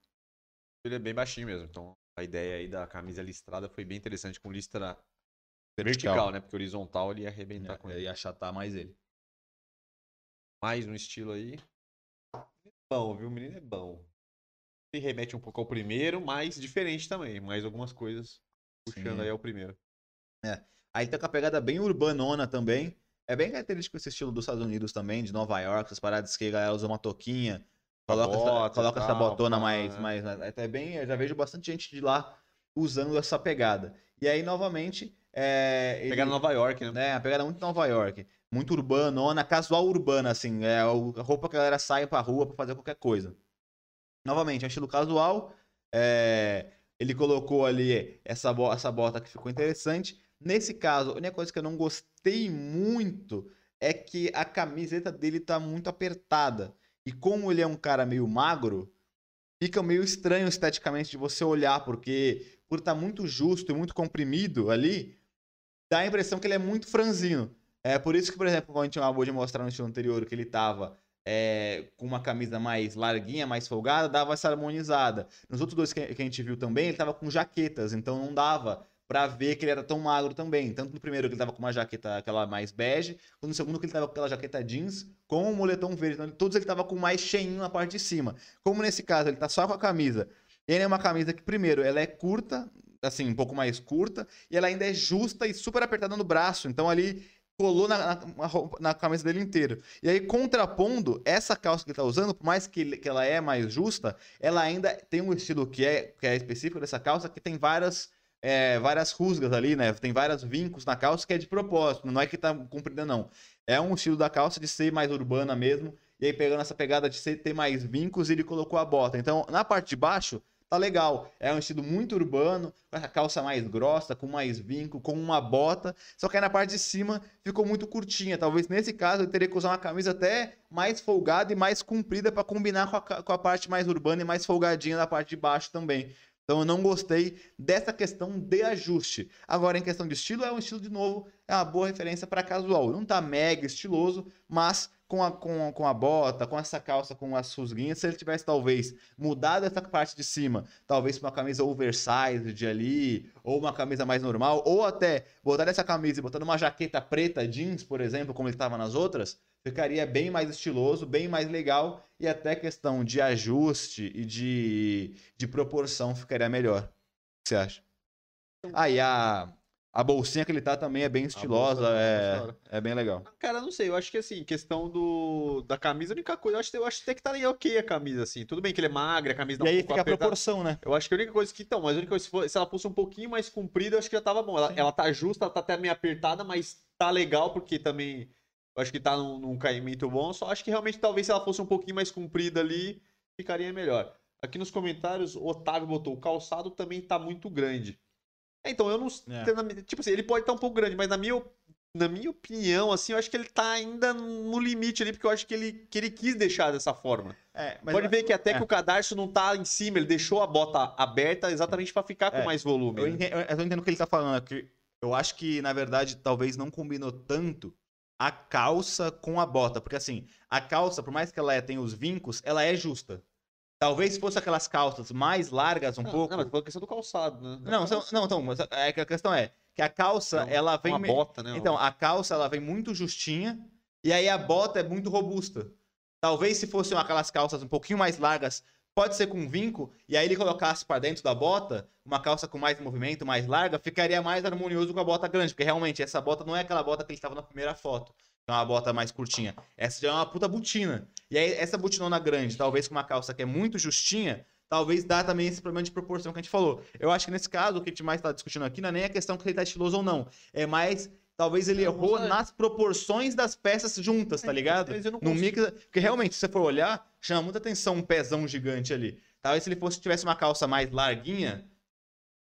A: Ele é bem baixinho mesmo, então a ideia aí da camisa listrada foi bem interessante com listra vertical, vertical né? Porque horizontal ele ia arrebentar é, com ele.
B: Ia achatar mais ele.
A: Mais um estilo aí. Bom, viu? O menino é bom. Ele remete um pouco ao primeiro, mas diferente também. Mais algumas coisas puxando Sim. aí ao primeiro.
B: É. Aí tá com a pegada bem urbanona também. É bem característico esse estilo dos Estados Unidos também, de Nova York, essas paradas que a galera usa uma toquinha, coloca, bota, essa, coloca essa botona mais, é. mais. Até bem, eu já vejo bastante gente de lá usando essa pegada. E aí, novamente. É,
A: pegada ele, Nova York, né?
B: É, a pegada muito Nova York. Muito urbanona, casual urbana, assim. É a roupa que a galera sai pra rua pra fazer qualquer coisa. Novamente, é um estilo casual. É, ele colocou ali essa, essa bota que ficou interessante. Nesse caso, a única coisa que eu não gostei muito é que a camiseta dele tá muito apertada. E como ele é um cara meio magro, fica meio estranho esteticamente de você olhar, porque por estar tá muito justo e muito comprimido ali, dá a impressão que ele é muito franzino. É por isso que, por exemplo, quando a gente acabou de mostrar no estilo anterior que ele tava é, com uma camisa mais larguinha, mais folgada, dava essa harmonizada. Nos outros dois que, a gente viu também, ele tava com jaquetas, então não dava para ver que ele era tão magro também. Tanto no primeiro que ele tava com uma jaqueta aquela mais bege, quanto no segundo que ele tava com aquela jaqueta jeans com um moletom verde. Então, todos ele tava com mais cheinho na parte de cima. Como nesse caso ele tá só com a camisa. Ele é uma camisa que, primeiro, ela é curta, assim, um pouco mais curta, e ela ainda é justa e super apertada no braço. Então ali colou na, na, na, camisa dele inteiro. E aí, contrapondo, essa calça que ele tá usando, por mais que, que ela é mais justa, ela ainda tem um estilo que é, que é específico dessa calça, que tem várias, é, várias rusgas ali, né? Tem vários vincos na calça que é de propósito, não é que tá cumprida, não. É um estilo da calça de ser mais urbana mesmo, e aí pegando essa pegada de ser, ter mais vincos, ele colocou a bota. Então, na parte de baixo, tá legal. É um estilo muito urbano, com a calça mais grossa, com mais vinco, com uma bota. Só que aí na parte de cima ficou muito curtinha. Talvez nesse caso eu teria que usar uma camisa até mais folgada e mais comprida para combinar com a, com a parte mais urbana e mais folgadinha da parte de baixo também. Então eu não gostei dessa questão de ajuste. Agora, em questão de estilo, é um estilo de novo, é uma boa referência para casual. Não tá mega estiloso, mas com a, com, com a bota, com essa calça, com as rusguinhas, se ele tivesse talvez mudado essa parte de cima, talvez uma camisa oversized ali, ou uma camisa mais normal, ou até botar essa camisa e botar uma jaqueta preta jeans, por exemplo, como ele estava nas outras, ficaria bem mais estiloso, bem mais legal e até questão de ajuste e de, de proporção ficaria melhor. O que você acha? Ah, e a, a bolsinha que ele tá também é bem estilosa,
A: é
B: é, é bem legal.
A: Cara, não sei, eu acho que assim, questão do da camisa, a única coisa, eu acho, eu acho até que tá ok a camisa, assim. Tudo bem que ele é magro, a camisa dá
B: E
A: um
B: aí
A: pouco
B: fica a proporção, né?
A: Eu acho que a única coisa que, então, mas a única coisa, se, for- se ela fosse um pouquinho mais comprida, eu acho que já tava bom. Ela,
B: Sim.
A: ela tá justa, ela tá até meio apertada, mas tá legal, porque também eu acho que tá num, num caimento bom. Só acho que realmente talvez se ela fosse um pouquinho mais comprida ali, ficaria melhor. Aqui nos comentários, o Otávio botou, o calçado também tá muito grande. É, então, eu não.
B: É.
A: Tipo assim, ele pode estar um pouco grande, mas na minha, na minha opinião, assim, eu acho que ele tá ainda no limite ali, porque eu acho que ele, que ele quis deixar dessa forma.
B: É,
A: Pode
B: eu-
A: ver que até
B: é.
A: que o cadarço não tá em cima, ele deixou a bota aberta exatamente pra ficar com
B: É.
A: mais volume.
B: Eu
A: né?
B: entendo, eu entendo o que ele tá falando, que eu acho que, na verdade, talvez não combinou tanto a calça com a bota. Porque assim, a calça, por mais que ela tenha os vincos, ela é justa. Talvez se fosse aquelas calças mais largas um
A: Não,
B: pouco.
A: Não, mas falou questão do calçado, né?
B: Não, são- não, então, mas é a questão é que a calça,
A: Não,
B: ela vem.
A: uma bota, né?
B: Então, a calça, ela vem muito justinha, e aí a bota é muito robusta. Talvez se fossem aquelas calças um pouquinho mais largas, pode ser com vinco, e aí ele colocasse pra dentro da bota uma calça com mais movimento, mais larga, ficaria mais harmonioso com a bota grande, porque realmente essa bota não é aquela bota que ele estava na primeira foto. É uma bota mais curtinha. Essa já é uma puta botina. E aí, essa botinona grande, talvez com uma calça que é muito justinha, talvez dá também esse problema de proporção que a gente falou. Eu acho que nesse caso, o que a gente mais está discutindo aqui não é nem a questão que ele tá estiloso ou não. É mais, talvez ele errou
A: você-
B: nas proporções das peças juntas, tá
A: É,
B: ligado? No mix. Porque realmente, se você for olhar, chama muita atenção um pezão gigante ali. Talvez se ele fosse tivesse uma calça mais larguinha,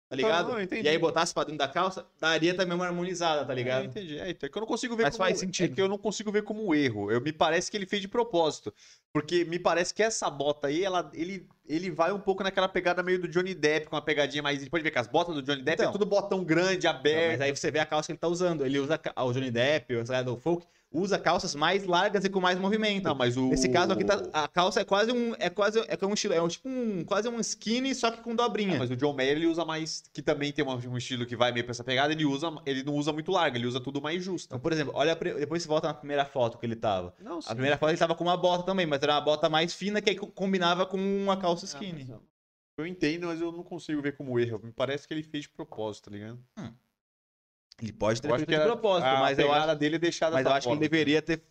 B: tá ligado?
A: Não, entendi.
B: e aí botasse pra dentro da calça, daria também uma harmonizada, tá
A: É,
B: ligado?
A: entendi. É, então é que eu não consigo ver
B: Mas
A: como...
B: faz
A: É
B: sentido.
A: que eu não consigo ver como um erro. Eu, me parece que ele fez de propósito. Porque me parece que essa bota aí, ela, ele, ele vai um pouco naquela pegada meio do Johnny Depp, com uma pegadinha mais... Pode ver que as botas do Johnny Depp
B: Então.
A: é tudo botão grande,
B: Não,
A: aberto.
B: mas aí você vê a calça que ele tá usando. Ele usa o Johnny Depp, o do Folk, usa calças mais largas e com mais movimento.
A: Não, mas o...
B: Nesse caso aqui, tá, a calça é quase um. É quase é um estilo. É um, tipo um. Quase um skinny, só que com dobrinha.
A: É, mas o John Mayer ele usa mais, que também tem um estilo que vai meio pra essa pegada, ele usa, ele não usa muito largo, ele usa tudo mais justo.
B: Então, por exemplo, olha. Depois você volta na primeira foto que ele tava.
A: Não,
B: A primeira foto ele tava com uma bota também, mas era uma bota mais fina que combinava com uma calça
A: Ah,
B: skinny.
A: mas Eu entendo, mas eu não consigo ver como erro. Me parece que ele fez de propósito, tá ligado?
B: Ele pode ter feito de propósito,
A: a
B: mas eu
A: pegada
B: acho,
A: dele é deixar
B: mas eu acho que ele deveria ter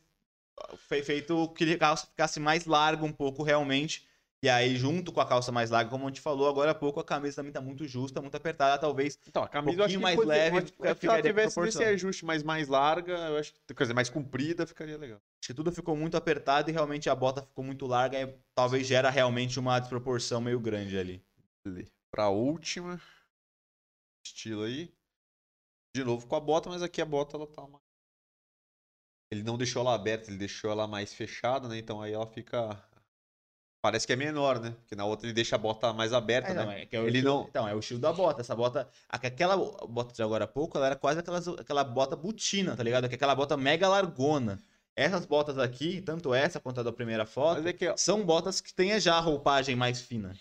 B: fe- feito que a calça ficasse mais larga um pouco realmente. E aí, junto com a calça mais larga, como a gente falou agora há pouco, a camisa também tá muito justa, muito apertada, talvez.
A: Então, a camisa acho
B: pouquinho mais
A: pode-
B: leve,
A: acho se ela tivesse esse ajuste mais, mais larga, eu acho que, quer dizer, mais comprida, ficaria legal.
B: Acho que tudo ficou muito apertado e realmente a bota ficou muito larga e talvez gera realmente uma desproporção meio grande ali.
A: Pra última, estilo aí. De novo com a bota, mas aqui a bota ela tá mais... Ele não deixou ela aberta, ele deixou ela mais fechada, né? Então aí ela fica... Parece que é menor, né? Porque na outra ele deixa a bota mais aberta,
B: É,
A: né?
B: não, é é
A: Ele
B: estilo-
A: não-
B: Então, é o estilo da bota. Essa bota. aque- Aquela bota de agora há pouco, ela era quase aquelas, aquela bota botina, tá ligado? Que aquela bota mega largona. Essas botas aqui, tanto essa quanto a da primeira foto,
A: é que,
B: são botas que têm já a roupagem mais fina.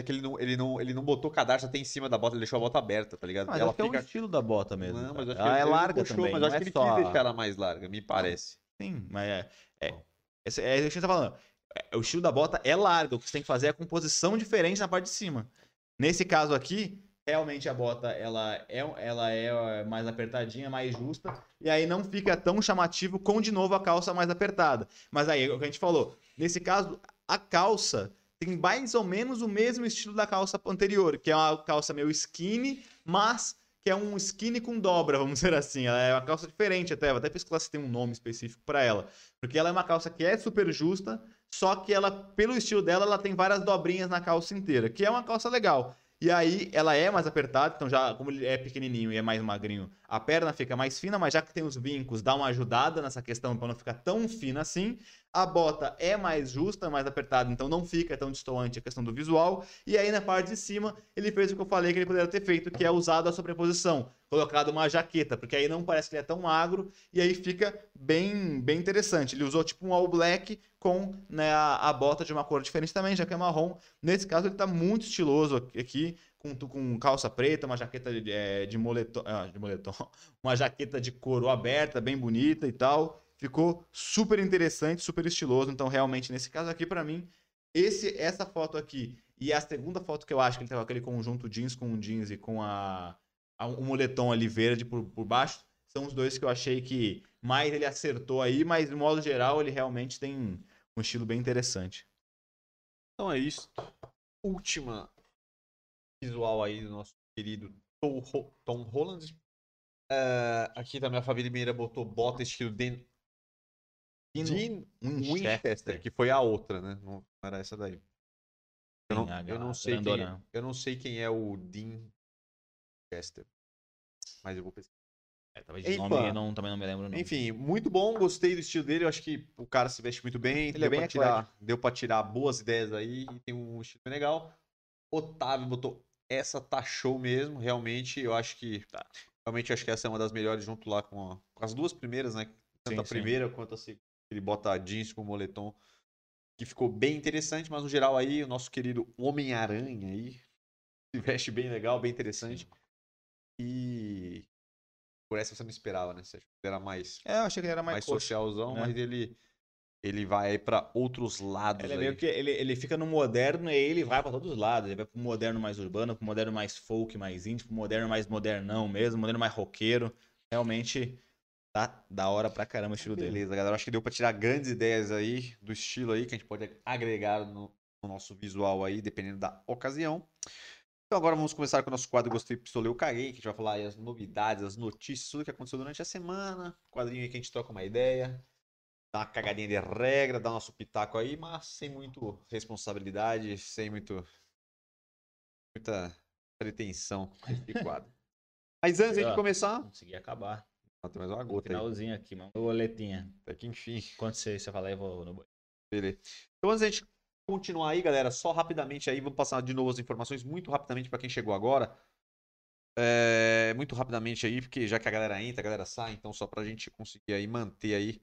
A: É que ele, não, ele, não, ele não botou cadarço até em cima da bota, ele deixou a bota aberta, tá ligado?
B: Mas
A: ela
B: acho que é o
A: fica...
B: estilo da bota mesmo.
A: Não, mas acho que
B: ela
A: ele-
B: é
A: ele
B: larga
A: puxou,
B: também.
A: Mas
B: não
A: acho
B: é
A: que ele
B: só...
A: quis deixar ela mais larga, me parece.
B: Sim, mas é. É, esse- é isso que você tá falando. É, o estilo da bota é larga. O que você tem que fazer é a composição diferente na parte de cima. Nesse caso aqui, realmente a bota ela é, ela é mais apertadinha, mais justa. E aí não fica tão chamativo com, de novo, a calça mais apertada. Mas aí, é o que a gente falou. Nesse caso, a calça tem mais ou menos o mesmo estilo da calça anterior, que é uma calça meio skinny, mas que é um skinny com dobra, vamos dizer assim. Ela é uma calça diferente até, vou até pesquisar se tem um nome específico para ela. Porque ela é uma calça que é super justa, só que ela, pelo estilo dela, ela tem várias dobrinhas na calça inteira, que é uma calça legal. E aí ela é mais apertada, então já como ele é pequenininho e é mais magrinho, a perna fica mais fina, mas já que tem os vincos, dá uma ajudada nessa questão para não ficar tão fina assim. A bota é mais justa, mais apertada, então não fica tão distoante a questão do visual. E aí na parte de cima, ele fez o que eu falei que ele poderia ter feito, que é usado a sobreposição. colocado uma jaqueta, porque aí não parece que ele é tão magro e aí fica bem, bem interessante. Ele usou tipo um all black com né, a, a bota de uma cor diferente também, já que é marrom. Nesse caso ele tá muito estiloso aqui, com, com calça preta, uma jaqueta de, é, de, moletom, ah, de moletom, uma jaqueta de couro aberta, bem bonita e tal. Ficou super interessante, super estiloso. Então, realmente, nesse caso aqui, para mim, esse, essa foto aqui e a segunda foto que eu acho que ele tá com aquele conjunto jeans com jeans e com a, a o moletom ali verde por, por baixo, são os dois que eu achei que mais ele acertou aí, mas de modo geral ele realmente tem um estilo bem interessante.
A: Então é isso. Última visual aí do nosso querido Tom, Holland. Uh, aqui também a família Mineira botou bota estilo Den... Dean Winchester, Winchester, que foi a outra, né? Não era essa daí. Eu não, eu não sei quem, é, eu não sei quem é o Dean Winchester, mas eu vou pesquisar.
B: É, talvez de nome não, também não me lembro. Não.
A: Enfim, muito bom, gostei do estilo dele. Eu acho que o cara se veste muito bem.
B: Ele é bem
A: tirar, Deu pra tirar boas ideias aí e tem um estilo bem legal. Otávio botou essa tá show mesmo, realmente. Eu acho que. Tá. Realmente acho que essa é uma das melhores, junto lá com, a, com as duas primeiras, né? Tanto sim, a primeira sim. quanto a segunda. Ele bota jeans com moletom. Que ficou bem interessante, mas no geral aí, o nosso querido Homem-Aranha aí. Se veste bem legal, bem interessante. E. Por essa você não esperava, né? Você achou que ele era mais.
B: É, eu achei que ele era mais, mais
A: socialzão, né? mas ele ele vai para outros lados.
B: Ele, é meio que, ele, ele fica no moderno e ele vai para todos os lados. Ele vai pro moderno mais urbano, pro moderno mais folk, mais indie, pro moderno mais modernão mesmo, moderno mais roqueiro. Realmente tá da hora pra caramba o estilo
A: Beleza,
B: dele.
A: Beleza, galera. Acho que deu pra tirar grandes ideias aí do estilo aí que a gente pode agregar no, no nosso visual aí, dependendo da ocasião. Então agora vamos começar com o nosso quadro Gostei, Pistolei, Eu Caguei, que a gente vai falar aí as novidades, as notícias, tudo que aconteceu durante a semana. Quadrinho aí que a gente troca uma ideia dar uma cagadinha de regra, dar nosso pitaco aí, mas sem muito responsabilidade, sem muito muita pretensão esse quadro. Mas antes de começar.
B: Consegui acabar.
A: Ah, tem mais uma gota
B: finalzinho aí. aqui, uma boletinha.
A: Até que enfim.
B: Quando você, você falar, eu vou no
A: Beleza. Então antes a gente continuar aí, galera, só rapidamente aí, vamos passar de novo as informações muito rapidamente para quem chegou agora. É, muito rapidamente aí, porque já que a galera entra, a galera sai, então só pra gente conseguir aí manter aí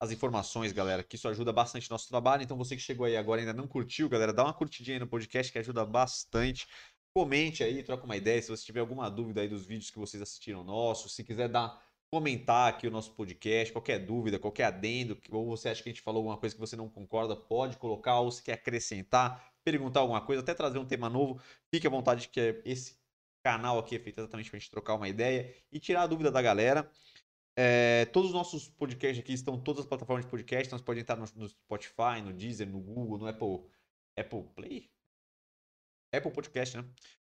A: as informações, galera, que isso ajuda bastante nosso trabalho. Então, você que chegou aí agora e ainda não curtiu, galera, dá uma curtidinha aí no podcast que ajuda bastante. Comente aí, troca uma ideia. Se você tiver alguma dúvida aí dos vídeos que vocês assistiram nosso, se quiser dar comentar aqui o nosso podcast, qualquer dúvida, qualquer adendo, ou você acha que a gente falou alguma coisa que você não concorda, pode colocar, ou se quer acrescentar, perguntar alguma coisa, até trazer um tema novo, fique à vontade que é esse canal aqui é feito exatamente para a gente trocar uma ideia e tirar a dúvida da galera. É, todos os nossos podcasts aqui estão todas as plataformas de podcast, então você pode entrar no, no, Spotify, no Deezer, no Google, no Apple, Apple Play? Apple Podcast, né?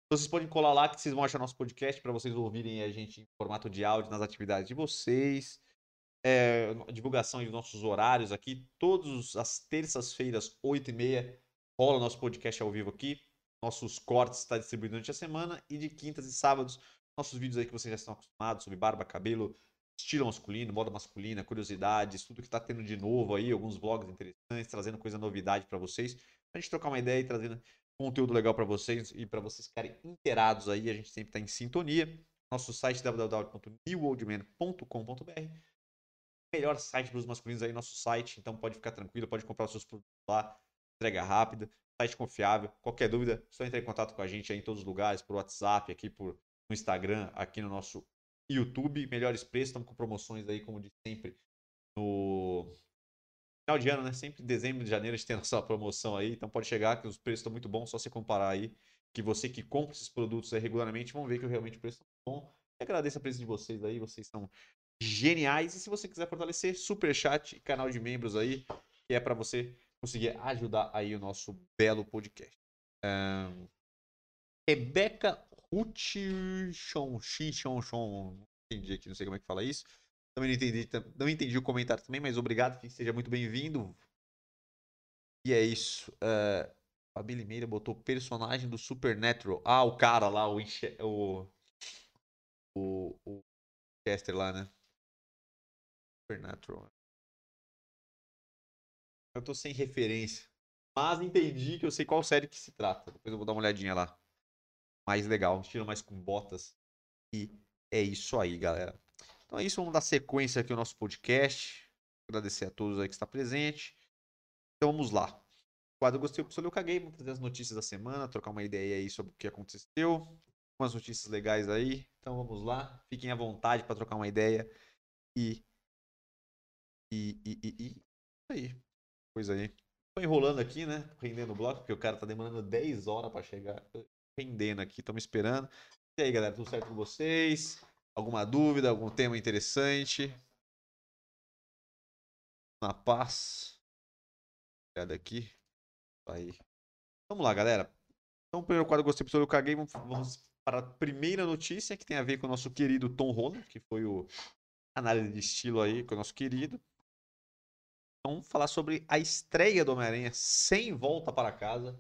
A: Então vocês podem colar lá que vocês vão achar nosso podcast para vocês ouvirem a gente em formato de áudio nas atividades de vocês. É, divulgação de nossos horários aqui. Todas as terças-feiras, 8h30, rola nosso podcast ao vivo aqui. Nossos cortes está distribuído durante a semana. E de quintas e sábados, nossos vídeos aí que vocês já estão acostumados sobre barba, cabelo, estilo masculino, moda masculina, curiosidades, tudo que está tendo de novo aí, alguns vlogs interessantes, trazendo coisa novidade para vocês, a gente trocar uma ideia e trazendo conteúdo legal para vocês e para vocês ficarem inteirados aí, a gente sempre está em sintonia. Nosso site www.newoldman.com.br Melhor site para os masculinos aí, nosso site, então pode ficar tranquilo, pode comprar os seus produtos lá, entrega rápida, site confiável. Qualquer dúvida, só entrar em contato com a gente aí em todos os lugares, por WhatsApp, aqui por no Instagram, aqui no nosso YouTube, melhores preços, estamos com promoções aí, como de sempre, no final de ano, né? Sempre em dezembro e janeiro a gente tem a nossa promoção aí, então pode chegar que os preços estão muito bons, só você comparar aí, que você que compra esses produtos aí regularmente, vão ver que realmente o preço está bom. Agradeço a presença de vocês aí, vocês são geniais. E se você quiser fortalecer, super chat e canal de membros aí, que é para você conseguir ajudar aí o nosso belo podcast. Um... Rebeca Chichon, não entendi aqui, não sei como é que fala isso. Também não entendi, não entendi o comentário também, mas obrigado, seja muito bem-vindo. E é isso. Uh, a Billy Meira botou personagem do Supernatural. Ah, o cara lá, o o o, o Chester lá, né? Supernatural. Eu tô sem referência. Mas entendi que eu sei qual série que se trata. Depois eu vou dar uma olhadinha lá mais legal, estilo mais com botas e é isso aí, galera. Então é isso, vamos dar sequência aqui ao nosso podcast. Agradecer a todos aí que está presente. Então vamos lá. O quadro Gostei, Pessoal, eu caguei. Vamos trazer as notícias da semana, trocar uma ideia aí sobre o que aconteceu. Umas notícias legais aí. Então vamos lá. Fiquem à vontade para trocar uma ideia. E. E. E. E. e... Aí. Coisa aí. Tô enrolando aqui, né? Tô rendendo o bloco, porque o cara tá demorando 10 horas para chegar. Tô rendendo aqui, estamos esperando. E aí, galera, tudo certo com vocês? Alguma dúvida, algum tema interessante? Na paz. Olha aqui. Aí. Vamos lá, galera. Então, primeiro quadro Gostei, Pessoal, eu caguei. Vamos para a primeira notícia, que tem a ver com o nosso querido Tom Holland, que foi o análise de estilo aí com o nosso querido. Então, falar sobre a estreia do Homem-Aranha sem volta para casa,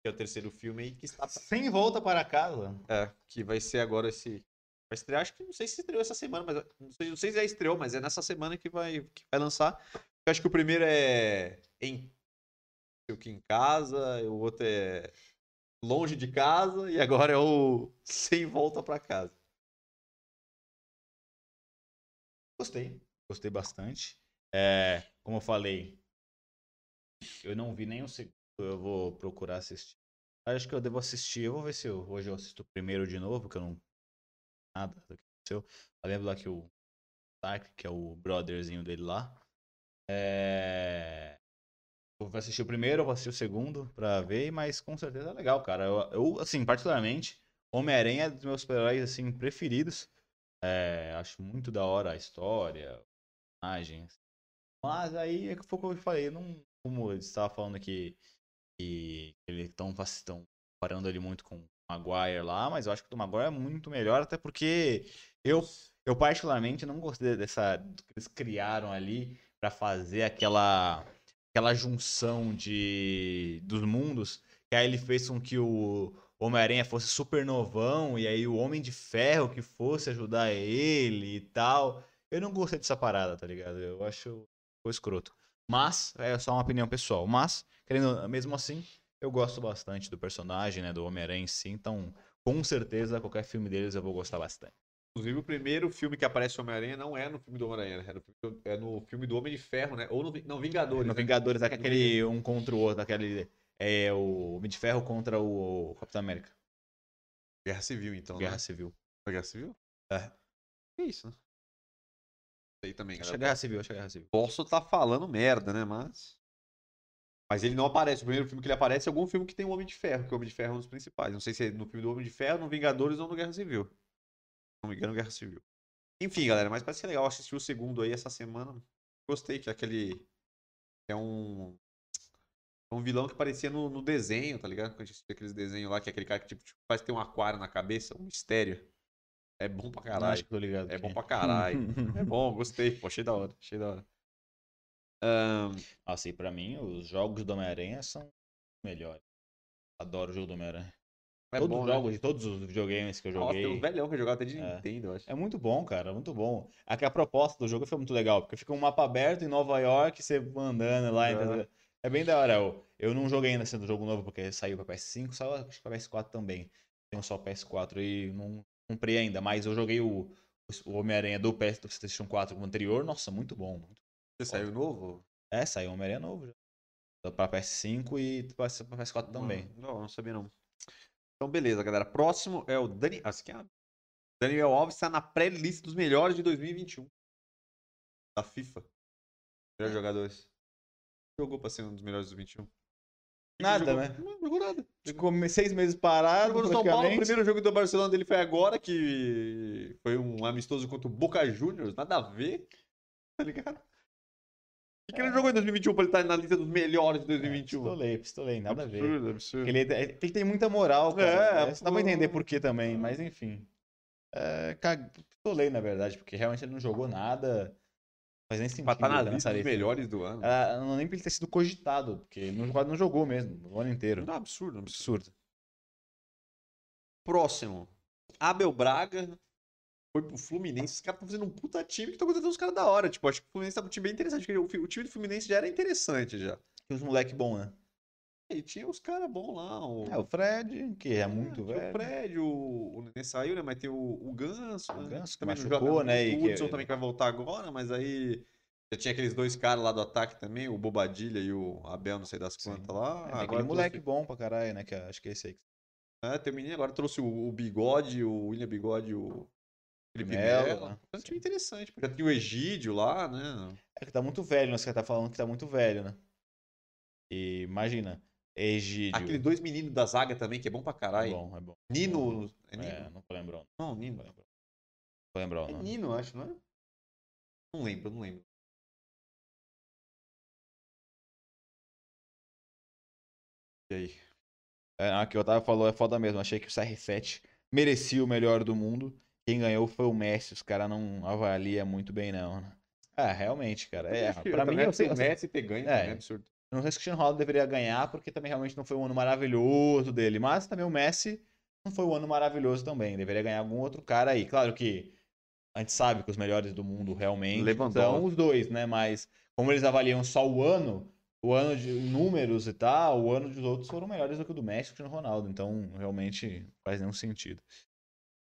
A: que é o terceiro filme aí que está
B: Sem volta para casa.
A: é, que vai ser agora esse vai estrear, acho que não sei se estreou essa semana, mas não sei, não sei se já estreou, mas é nessa semana que vai que vai lançar. Eu acho que o primeiro é em o que em casa, o outro é longe de casa e agora é o sem volta para casa.
B: Gostei. Gostei bastante. É, como eu falei, eu não vi nem segundo, eu vou procurar assistir. Acho que eu devo assistir, eu vou ver se eu, hoje eu assisto o primeiro de novo, que eu não nada do que aconteceu. Eu lembro lá que o Stark, que é o brotherzinho dele lá, é... Eu vou assistir o primeiro, eu vou assistir o segundo pra ver, mas com certeza é legal, cara. Eu, eu assim, particularmente, Homem-Aranha é dos meus super-heróis, assim, preferidos. É, acho muito da hora a história, personagens. Mas aí é que foi o que eu falei, não, como eu estava falando aqui, que eles estão comparando ele muito com o Maguire lá, mas eu acho que o do Maguire é muito melhor, até porque eu, eu particularmente não gostei dessa que eles criaram ali para fazer aquela aquela junção de dos mundos, que aí ele fez com que o Homem-Aranha fosse super novão e aí o Homem de Ferro que fosse ajudar ele e tal. Eu não gostei dessa parada, tá ligado? Eu acho ficou escroto. Mas, é só uma opinião pessoal. Mas, querendo, mesmo assim, eu gosto bastante do personagem, né? Do Homem-Aranha em si. Então, com certeza, qualquer filme deles eu vou gostar bastante.
A: Inclusive, o primeiro filme que aparece o Homem-Aranha não é no filme do Homem-Aranha, né? é, no filme, é do Homem de Ferro, né? Ou no não, Vingadores.
B: No
A: né?
B: Vingadores, é aquele um contra o outro, aquele. É o Homem de Ferro contra o Capitão América.
A: Guerra Civil, então.
B: Guerra
A: né?
B: Civil.
A: Foi Guerra Civil?
B: É.
A: É isso, né? Sei também,
B: Acho que é
A: galera.
B: Guerra Civil, acho que é Guerra Civil.
A: Posso estar falando merda, né? Mas. Mas ele não aparece. O primeiro filme que ele aparece é algum filme que tem o Homem de Ferro, que o Homem de Ferro é um dos principais. Não sei se é no filme do Homem de Ferro, no Vingadores ou no Guerra Civil. Se não me engano, Guerra Civil. Enfim, galera, mas parece ser legal. Assisti o segundo aí essa semana. Gostei, que é aquele. É um. É um vilão que parecia no, no desenho, tá ligado? Quando a gente aqueles desenhos lá, que é aquele cara que tipo, tipo, parece ter um aquário na cabeça, um mistério. É bom pra caralho.
B: acho que tô ligado.
A: É bom pra caralho. É bom, gostei. Pô, achei da hora. Achei da hora. Ahn,
B: Nossa, e pra mim, os jogos do Homem-Aranha são melhores. Adoro o jogo do Homem-Aranha.
A: é
B: todos
A: bom,
B: os
A: né?
B: jogos de todos os videogames que eu
A: Nossa,
B: joguei.
A: tem uns velhão que eu jogava até de
B: É.
A: Nintendo, eu acho.
B: É muito bom, cara, muito bom. Aqui a proposta do jogo foi muito legal, porque fica um mapa aberto em Nova York, você andando lá.
A: É.
B: entendeu? É bem da hora. Eu, eu não joguei ainda sendo jogo novo, porque saiu pra PS5, saiu pra PS4 também. Tenho só PS4 e não comprei ainda, mas eu joguei o, o Homem-Aranha do PS do PlayStation 4 anterior. Nossa, muito bom. muito-
A: Você saiu novo?
B: É, saiu o Homem-Aranha novo já. Pra PS5 e pra pra PS4 também.
A: Não, não sabia não. Então, beleza, galera. Próximo é o Dani... esse aqui é... Daniel Alves está na pré-lista dos melhores de 2021. Da FIFA. Melhores jogadores. Jogou pra ser um dos melhores do 21.
B: Nada,
A: jogou...
B: né?
A: Não jogou nada.
B: Ficou seis meses parado,
A: Jogou no São Paulo, o primeiro jogo do Barcelona dele foi agora, que foi um amistoso contra o Boca Juniors, nada a ver, tá ligado? O que, que ele jogou em 2021 pra ele estar na lista dos melhores de 2021?
B: Pistolei, pistolei, nada a ver.
A: Absurdo, absurdo.
B: Ele, ele tem muita moral, cara.
A: É,
B: É, Você dá pra entender por que também, mas enfim. É, cag- pistolei, na verdade, porque realmente ele não jogou nada. Mas nem sentido.
A: Pra estar na
B: tá
A: lista
B: nessa
A: dos melhores do ano.
B: Era- não nem pra ele ter sido cogitado, porque ele não, não jogou mesmo, o ano inteiro.
A: Não, absurdo, absurdo.
B: Absurdo.
A: Próximo. Abel Braga foi pro Fluminense. Os caras estão fazendo um puta time que estão contratando uns caras da hora. Tipo, acho que o Fluminense tá um time bem interessante. porque O, time do Fluminense já era interessante já.
B: Tinha uns moleque bom, né?
A: E tinha os caras bons lá. O...
B: É, o Fred, que é muito
A: tinha
B: velho.
A: O Fred, o, o Nenê saiu, né? Mas tem o, o Ganso.
B: O
A: né,
B: Ganso que
A: também
B: machucou,
A: joga
B: né,
A: muito. O
B: que-
A: Hudson também que vai voltar agora, mas aí já tinha aqueles dois caras lá do ataque também, o Bobadilha e o Abel, não sei das
B: Sim.
A: quantas lá.
B: É, tem aquele
A: agora
B: moleque
A: trouxe-
B: bom pra caralho, né? Que acho que é esse aí.
A: É, tem o menino, agora trouxe o, o Bigode, o William Bigode e o Felipe
B: Melo,
A: Melo.
B: né?
A: É um time interessante. porque Já tinha o Egídio lá, né?
B: É que tá muito velho, né? Você tá falando que tá muito velho, né? E imagina, Egídio.
A: Aqueles dois meninos da zaga também, que é bom pra
B: É
A: caralho.
B: bom, é bom.
A: Nino. É Nino?
B: É, não vou lembrar. o nome,
A: Não, Nino.
B: Não vou lembrar o
A: É. Nino, acho, não é? Não lembro, não lembro. E aí?
B: É, a que o Otávio falou é foda mesmo. Achei que o CR7 merecia o melhor do mundo. Quem ganhou foi o Messi. Os caras não avaliam muito bem, não. né? É, realmente, cara. É, pra mim, eu sei.
A: o Messi ter ganho
B: É.
A: é absurdo.
B: Não sei se o Cristiano Ronaldo deveria ganhar, porque também realmente não foi um ano maravilhoso dele. Mas também o Messi não foi um ano maravilhoso também. Deveria ganhar algum outro cara aí. Claro que a gente sabe que os melhores do mundo realmente
A: Lewandowski.
B: são os dois, né? Mas como eles avaliam só o ano, o ano de números e tal, o ano dos outros foram melhores do que o do Messi e Ronaldo. Então, realmente não faz nenhum sentido.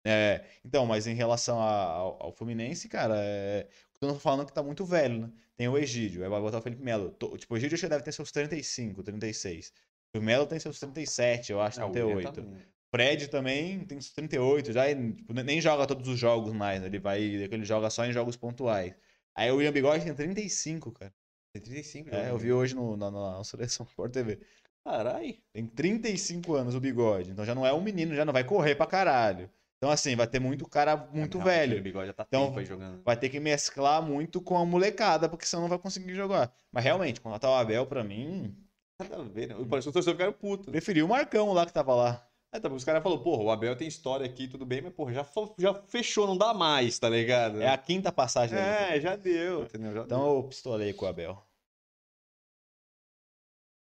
B: É, então, mas em relação a- ao, ao Fluminense, cara, é, eu tô falando que tá muito velho, né? Tem o Egídio, aí vai botar o Felipe Melo. To- Tipo, o Egídio acho que deve ter seus 35, 36. O Melo tem seus 37, eu acho,
A: Ah, o William
B: 38.
A: tá-
B: Fred também tem uns 38, já e, tipo, nem- joga todos os jogos mais, né? ele vai, ele joga só em jogos pontuais. Aí o William Bigode tem 35, cara.
A: Tem 35
B: É,
A: já.
B: eu vi hoje no, na, na seleção Sport TV.
A: Caralho.
B: Tem 35 anos o Bigode, então já não é um menino, já não vai correr pra caralho. Então assim, vai ter muito cara muito
A: É,
B: velho.
A: Bigode já tá
B: Então,
A: aí.
B: Vai ter que mesclar muito com a molecada, porque senão não vai conseguir jogar. Mas realmente, contratar o Abel, pra mim,
A: Nada a ver, né? Parece que o torcedor ficaram puto.
B: preferi o Marcão lá que tava lá.
A: É, tá, os caras falaram, porra, o Abel tem história aqui, tudo bem, mas, porra, já, já fechou, não dá mais, tá ligado?
B: É a quinta passagem.
A: É, já deu, entendeu? Já deu.
B: Então eu pistolei com o Abel.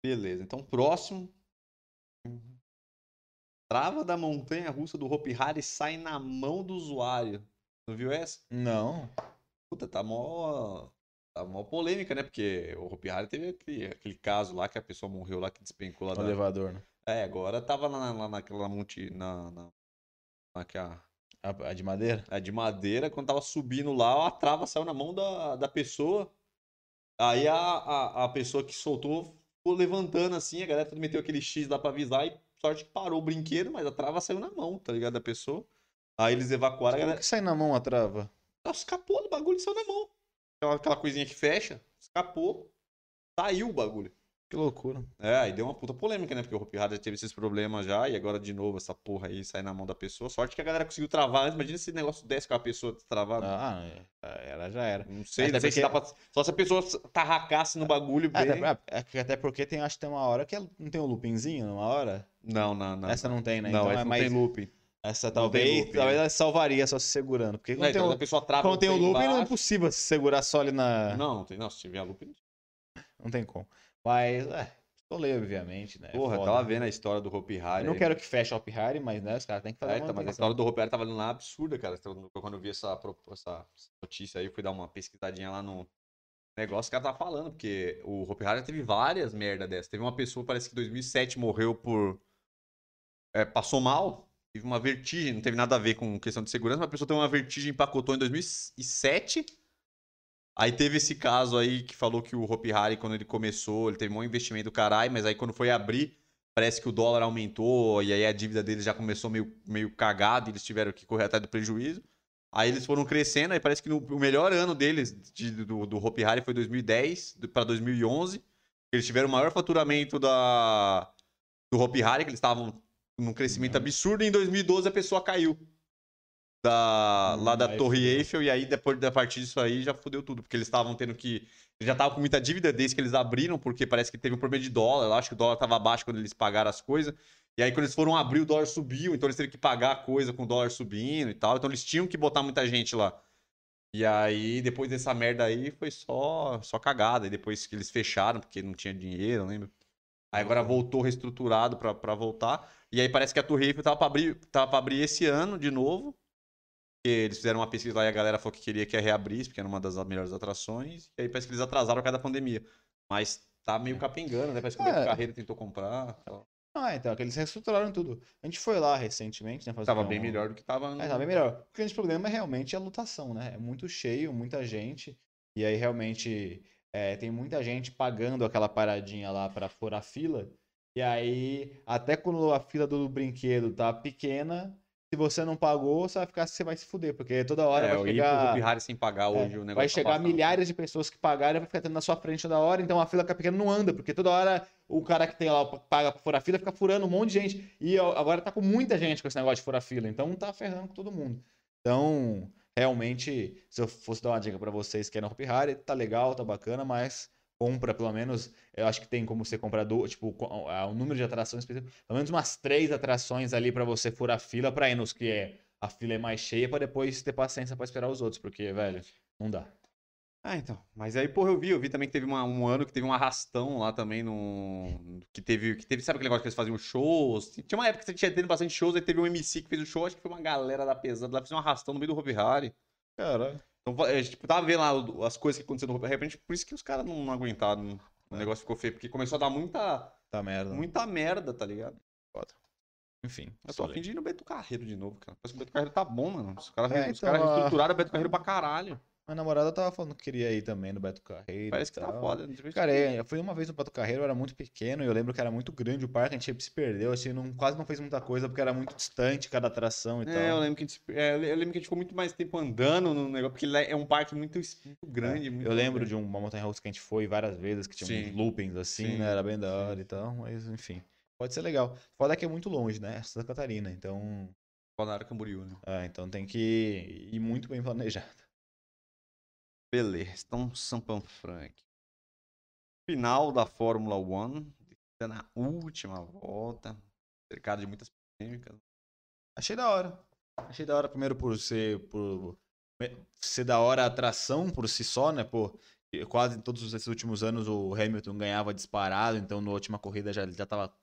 A: Beleza, então próximo. Trava da montanha russa do Hopi Hari sai na mão do usuário. Não viu essa?
B: Não.
A: Puta, tá mó. Tá mó polêmica, né? Porque o Hopi Hari teve aquele, aquele caso lá que a pessoa morreu lá que despencou lá
B: No
A: da.
B: elevador, né?
A: É, agora tava lá, lá naquela monte. Na, na, naquela,
B: A, a de madeira?
A: a de madeira, quando tava subindo lá, a trava saiu na mão da, da pessoa. Aí a, a, a pessoa que soltou ficou levantando assim, a galera tudo meteu aquele X lá pra avisar e sorte que parou o brinquedo, mas a trava saiu na mão, tá ligado? Da pessoa. Aí eles evacuaram, a
B: Como
A: galera.
B: que sai na mão a trava?
A: Nossa, escapou do bagulho e saiu na mão. Aquela, aquela coisinha que fecha, escapou, saiu o bagulho.
B: Que loucura.
A: É, aí deu uma puta polêmica, né? Porque o Hopi já teve esses problemas já, e agora de novo essa porra aí sai na mão da pessoa. Sorte que a galera conseguiu travar antes. Imagina se esse negócio desse com a pessoa travada.
B: Ah, é, ela já era.
A: Não sei,
B: Até
A: sei se
B: porque-
A: pra. Só se a pessoa tarracasse no bagulho bem.
B: Até, é até porque tem, acho que tem uma hora que ela- não tem um loopingzinho numa hora?
A: Não, não, não.
B: essa não tem, né?
A: Não,
B: então
A: essa
B: é
A: não
B: mais.
A: tem looping.
B: Essa talvez,
A: looping,
B: talvez
A: é.
B: ela salvaria só se segurando. Porque quando tem,
A: então, a pessoa trava
B: quando tem o looping não é impossível se segurar só ali na.
A: Não, não tem. Não, se tiver looping.
B: Não tem como. Mas, é, pistolei, obviamente, né?
A: Porra,
B: Foda.
A: tava vendo a história do Hopi
B: Eu
A: Hari.
B: não quero que feche o Hop Harry, mas, né, os caras têm que fazer
A: É,
B: uma
A: então, mas a
B: manutenção.
A: história do Hopi Hari tava lá absurda, cara. Então, Quando eu vi essa, essa notícia aí, fui dar uma pesquisadinha lá no negócio, o cara tava falando, porque o Hopi Hari teve várias merda dessas. Teve uma pessoa, parece que em 2007 morreu por. é, passou mal, teve uma vertigem, não teve nada a ver com questão de segurança, mas a pessoa teve uma vertigem, empacotou em 2007. Aí teve esse caso aí que falou que o Hopi Hari, quando ele começou, ele teve um investimento do caralho, mas aí quando foi abrir, parece que o dólar aumentou e aí a dívida deles já começou meio, meio cagada e eles tiveram que correr atrás do prejuízo. Aí eles foram crescendo, aí parece que no, o melhor ano deles, de- do, do Hopi Hari, foi 2010 para 2011. Eles tiveram o maior faturamento da, do Hopi Hari, que eles estavam num crescimento absurdo, e em 2012 a pessoa caiu. Da,
B: Hum,
A: lá da
B: aí
A: Torre. Eiffel, e aí depois da partir disso aí já fudeu tudo, porque eles estavam tendo que. Já estavam com muita dívida desde que eles abriram, porque parece que teve um problema de dólar. Eu acho que o dólar estava baixo quando eles pagaram as coisas. E aí, quando eles foram abrir, o dólar subiu, então eles tiveram que pagar a coisa com o dólar subindo e tal. Então eles tinham que botar muita gente lá. E aí, depois dessa merda aí, foi só, só cagada. E depois que eles fecharam, porque não tinha dinheiro, lembra? Aí agora voltou reestruturado pra, pra voltar. E aí parece que a Torre Eiffel tava pra abrir, tava pra abrir esse ano de novo. Porque eles fizeram uma pesquisa lá e a galera falou que queria que reabrisse, porque era uma das melhores atrações. E aí parece que eles atrasaram por causa da pandemia. Mas tá meio capengando, né? Parece que o
B: É.
A: Beto Carreiro tentou comprar.
B: Ah, então, que eles reestruturaram tudo. A gente foi lá recentemente, né? fazer
A: Tava
B: um-
A: bem melhor do que tava no...
B: É, tá bem melhor. O grande problema é realmente a lotação, né? É muito cheio, muita gente. E aí realmente é, tem muita gente pagando aquela paradinha lá pra furar a fila. E aí, até quando a fila do brinquedo tá pequena, se você não pagou, você vai ficar, você vai se fuder, porque toda hora
A: É,
B: vai chegar.
A: Hopi Hari sem pagar
B: É,
A: hoje o negócio.
B: vai
A: tá
B: chegar
A: passando.
B: milhares de pessoas que pagaram e vai ficar tendo na sua frente toda hora, então a fila fica pequena não anda, porque toda hora o cara que tem lá, paga pra furar fila, fica furando um monte de gente. E agora tá com muita gente com esse negócio de furar fila, então tá ferrando com todo mundo. Então, realmente, se eu fosse dar uma dica pra vocês que é no Hopi Hari, tá legal, tá bacana, mas compra pelo menos, eu acho que tem como você comprar, do, tipo, o número de atrações, específico, pelo menos umas três atrações ali pra você furar fila, pra ir nos que é, a fila é mais cheia, pra depois ter paciência pra esperar os outros, porque, velho, não dá.
A: Ah, então. Mas aí, porra, eu vi, eu vi também que teve uma- um ano que teve um arrastão lá também no. Que teve. Que teve, sabe aquele negócio que eles faziam shows? Tinha uma época que tinha tendo bastante shows, aí teve um MC que fez o show, acho que foi uma galera da pesada lá, fez um arrastão no meio do Hopi Hari.
B: Caralho.
A: Então, a gente tipo, tava vendo lá as coisas que aconteceram no de repente, por isso que os caras não, não aguentaram. O
B: É.
A: negócio ficou feio, porque começou a dar muita,
B: Tá merda.
A: muita merda, tá ligado?
B: Enfim.
A: Eu tô
B: falei.
A: afim de ir no Beto Carreiro de novo, cara. Parece que o Beto Carreiro tá bom, mano. Os caras
B: É, então,
A: caras
B: a-
A: reestruturaram o Beto Carreiro pra caralho.
B: Minha namorada tava falando que queria ir também no Beto Carreiro.
A: Parece que tá foda.
B: Cara, é, eu fui uma vez no Beto Carreiro, eu era muito pequeno, e eu lembro que era muito grande o parque, a gente se perdeu, assim, não, quase não fez muita coisa, porque era muito distante cada atração e
A: É,
B: tal.
A: eu lembro que a gente, é, eu lembro que a gente ficou muito mais tempo andando no negócio, porque é um parque muito, muito grande. muito
B: É, Eu lembro
A: grande.
B: de uma montanha russa que a gente foi várias vezes, que tinha
A: Sim.
B: uns loopings assim,
A: Sim,
B: né? Era bem da
A: sim,
B: hora e tal, mas enfim. Pode ser legal. Foda que é muito longe, né? Santa Catarina, então.
A: Balneário Camboriú, né?
B: É, então tem que ir muito bem planejado.
A: Beleza, então Sampan Frank. Final da Fórmula 1, na última volta, cercado de muitas polêmicas.
B: Achei da hora. Achei da hora, primeiro, por ser. Por ser da hora a atração por si só, né? Pô, quase todos esses últimos anos o Hamilton ganhava disparado, então na última corrida já, já tava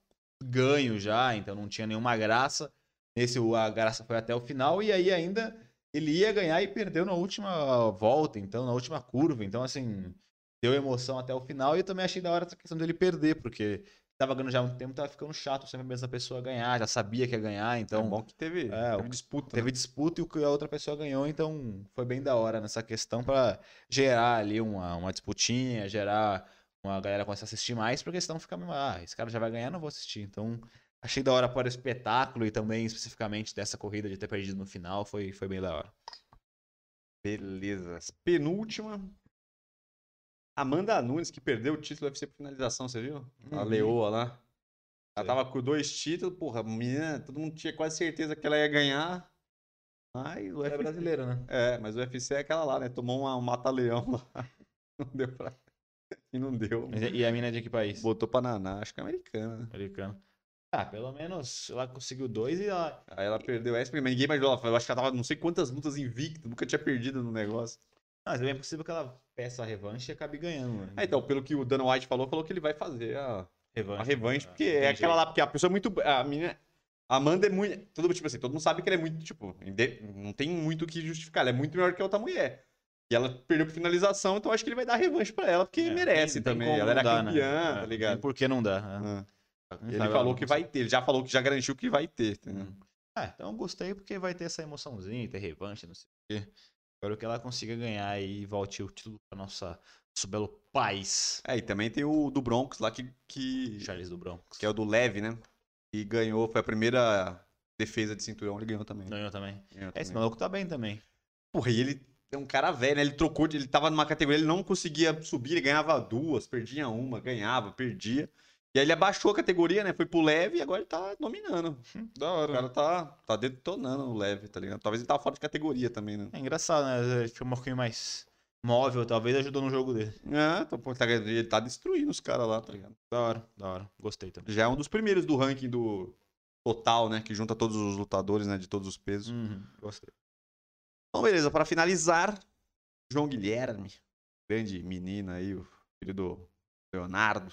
B: ganho já, então não tinha nenhuma graça. Nesse o- a graça foi até o final, e aí ainda ele ia ganhar e perdeu na última volta, então, na última curva. Então, assim, deu emoção até o final. E eu também achei da hora essa questão dele perder, porque tava ganhando já há muito tempo, tava ficando chato sempre a mesma pessoa ganhar, já sabia que ia ganhar,
A: Então, é bom que teve,
B: É,
A: teve disputa.
B: teve
A: né?
B: disputa e o que a outra pessoa ganhou, então foi bem da hora nessa questão pra gerar ali uma, uma disputinha, gerar uma galera começar a assistir mais, porque senão fica meio, ah, esse cara já vai ganhar, não vou assistir. Então, achei da hora para o espetáculo e também especificamente dessa corrida de ter perdido no final, foi, foi bem da hora.
A: Beleza. Penúltima. Amanda Nunes, que perdeu o título do UFC por finalização, você viu? A
B: Uhum.
A: leoa lá. Ela tava com dois títulos, porra, menina, todo mundo tinha quase certeza que ela ia ganhar. Mas o
B: É
A: UFC...
B: brasileira, né?
A: É, mas o UFC é aquela lá, né? Tomou uma, um mata-leão lá. Não deu pra... E não deu.
B: Mas E a mina é de que país?
A: Botou pra naná, acho que é americana. né?
B: Ah, pelo menos ela conseguiu dois e ela.
A: Aí ela perdeu essa, mas ninguém mais viu ela. Eu acho que ela tava não sei quantas lutas invicta, nunca tinha perdido no negócio.
B: Mas é bem possível que ela peça a revanche e acabe ganhando. né?
A: Ah, então, pelo que o Dana White falou, falou que ele vai fazer a,
B: revanche.
A: a revanche,
B: Ah,
A: porque
B: tem
A: é aquela lá, porque a pessoa é muito. A menina. A Amanda é muito. Todo, tipo assim, todo mundo sabe que ela é muito, tipo, não tem muito o que justificar. Ela é muito melhor que a outra mulher. E ela perdeu por finalização, então acho que ele vai dar revanche pra ela, porque
B: É,
A: merece
B: tem- tem
A: também.
B: como
A: Ela era
B: não dar, né?
A: campeã,
B: É,
A: tá ligado?
B: Tem por que não dá. né?
A: Ah. Ele
B: sabe
A: falou que vai ter, ele já falou que já garantiu que vai ter.
B: Hum.
A: entendeu?
B: Ah, então eu gostei porque vai ter essa emoçãozinha, ter revanche, não sei o quê. Espero que ela consiga ganhar e volte o título para nossa nosso belo país.
A: É, e também tem o do Broncos lá que, que,
B: Charles do Broncos.
A: que é o do Leve, né? E ganhou, foi a primeira defesa de cinturão, ele ganhou também.
B: Ganhou também.
A: Ganhou
B: É, esse
A: também.
B: maluco tá bem também.
A: Porra, e ele é um cara velho, né? Ele trocou, de- ele tava numa categoria, ele não conseguia subir, ele ganhava duas, perdia uma, ganhava, perdia. E aí ele abaixou a categoria, né? Foi pro leve e agora ele tá dominando.
B: Da
A: O
B: hora.
A: cara tá, tá detonando o leve, tá ligado? Talvez ele tava fora de categoria também, né?
B: É engraçado, né? Ele fica um pouquinho mais móvel, talvez ajudou no jogo dele.
A: É, então, pô, tá- ele tá destruindo os caras lá, tá ligado?
B: Da hora, da hora. Gostei também.
A: Já é um dos primeiros do ranking do total, né? Que junta todos os lutadores, né? De todos os pesos.
B: Uhum, gostei.
A: Então, beleza, para finalizar, João Guilherme, grande menino aí, o filho do Leonardo,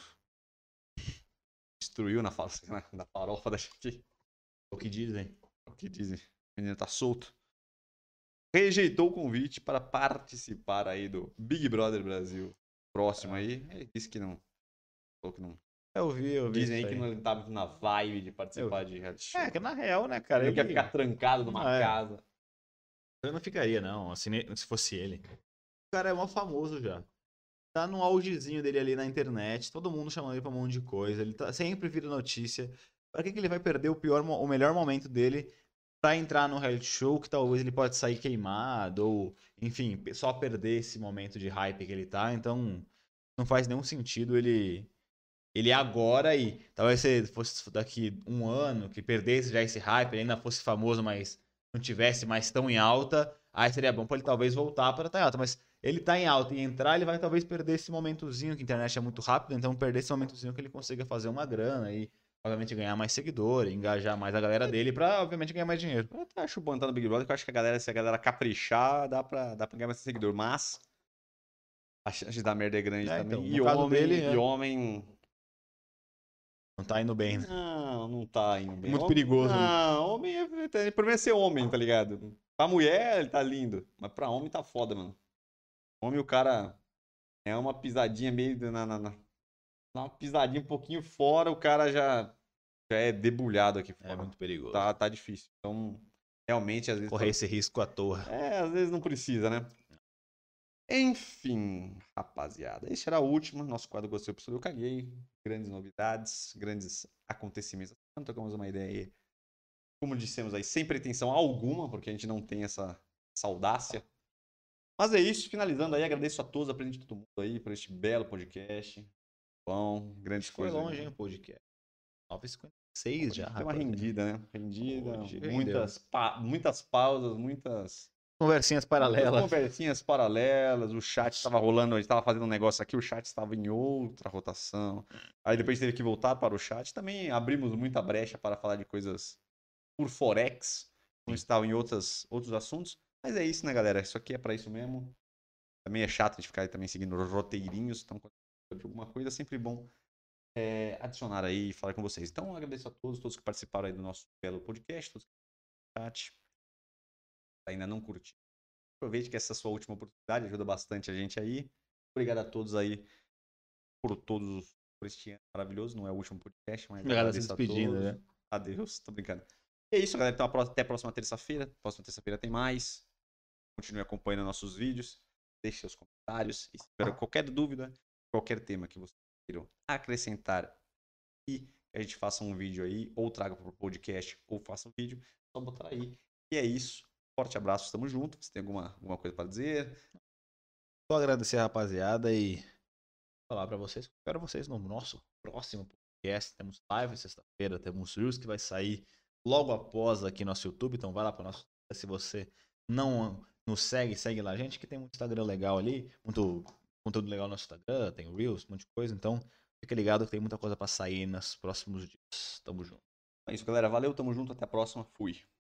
A: destruiu na, na, na farofa da gente.
B: O que dizem?
A: É o que dizem, o menino tá solto. Rejeitou o convite para participar aí do Big Brother Brasil próximo aí. Ele disse que não, Falou que não.
B: Eu vi, eu vi.
A: Dizem aí que não ele tava na vibe de participar de reality show.
B: É, que na real, né, cara?
A: ele não quer
B: ele-
A: ficar trancado numa
B: Ah, é.
A: casa.
B: Eu não ficaria, não, assim, se fosse ele. O cara é mó famoso já. Tá no augezinho dele ali na internet, todo mundo chamando ele pra um monte de coisa. Ele tá, sempre vira notícia. Pra que, que ele vai perder o, pior, o melhor momento dele pra entrar no reality show que talvez ele pode sair queimado ou, enfim, só perder esse momento de hype que ele tá. Então, não faz nenhum sentido ele ele agora e talvez se fosse daqui um ano que perdesse já esse hype, ele ainda fosse famoso, mas não tivesse mais tão em alta, aí seria bom pra ele talvez voltar para estar em alta, mas ele tá em alta e entrar, ele vai talvez perder esse momentozinho, que a internet é muito rápida, então perder esse momentozinho que ele consiga fazer uma grana e obviamente ganhar mais seguidor, engajar mais a galera dele pra obviamente ganhar mais dinheiro.
A: Eu até acho bom entrar no Big Brother, que eu acho que a galera, se a galera caprichar, dá pra, dá pra ganhar mais seguidor. Mas a chance de dar merda é grande
B: É,
A: também.
B: então,
A: e, homem,
B: dele, é.
A: e homem.
B: Não tá indo bem, né?
A: Não, não tá indo bem.
B: Muito
A: Homem-
B: perigoso, né?
A: Não, homem é. O problema é ser homem, tá ligado? Pra mulher, ele tá lindo. Mas pra homem tá foda, mano. Homem, o cara. É uma pisadinha meio. Na, na, na- uma pisadinha um pouquinho fora, o cara já. Já é debulhado aqui fora.
B: É muito perigoso.
A: Tá, tá difícil. Então, realmente, às vezes.
B: Correr esse risco à toa.
A: É, às vezes não precisa, né? Enfim, rapaziada. Esse era o último. Nosso quadro Gostei, eu caguei. Grandes novidades, grandes acontecimentos. Então, trocamos uma ideia aí. Como dissemos aí, sem pretensão alguma, porque a gente não tem essa, essa audácia. Mas é isso. Finalizando aí, agradeço a todos, a presença de todo mundo aí por este belo podcast. Bom, grandes
B: Foi
A: coisas.
B: longe, hein, o podcast. 9h56 já,
A: Tem uma rendida, né? Rendida, muitas, pa- muitas pausas, muitas
B: Conversinhas paralelas.
A: Conversinhas paralelas, o chat estava rolando, a gente estava fazendo um negócio aqui, o chat estava em outra rotação. Aí depois teve que voltar para o chat. Também abrimos muita brecha para falar de coisas por Forex, não estava em outras, outros assuntos. Mas é isso, né, galera? Isso aqui é para isso mesmo. Também é chato de ficar aí também seguindo os roteirinhos. Então, alguma coisa, é sempre bom é, adicionar aí e falar com vocês. Então, agradeço a todos, todos que participaram aí do nosso belo podcast, todos que estão no chat ainda não curtiu, aproveite que essa é a sua última oportunidade, ajuda bastante a gente aí. Obrigado a todos aí por todos por este ano maravilhoso. Não é o último podcast, mas
B: se
A: agradeço a todos.
B: né?
A: Adeus, tô brincando. E é isso, galera. Então até a próxima terça-feira. Próxima terça-feira tem mais. Continue acompanhando nossos vídeos. Deixe seus comentários. E se tiver qualquer dúvida, qualquer tema que vocês queiram acrescentar e a gente faça um vídeo aí, ou traga para o podcast, ou faça um vídeo, só botar aí. E é isso. Forte abraço, estamos juntos. Você tem alguma, alguma coisa para dizer?
B: Só agradecer a rapaziada e falar pra vocês. Espero vocês no nosso próximo podcast. Temos live sexta-feira, temos Reels que vai sair logo após aqui no nosso YouTube. Então vai lá pro nosso. Se você não nos segue, segue lá a gente, que tem muito Instagram legal ali, muito conteúdo legal no nosso Instagram, tem Reels, um monte de coisa. Então fica ligado que tem muita coisa pra sair nos próximos dias. Tamo junto.
A: É isso, galera. Valeu, tamo junto. Até a próxima. Fui.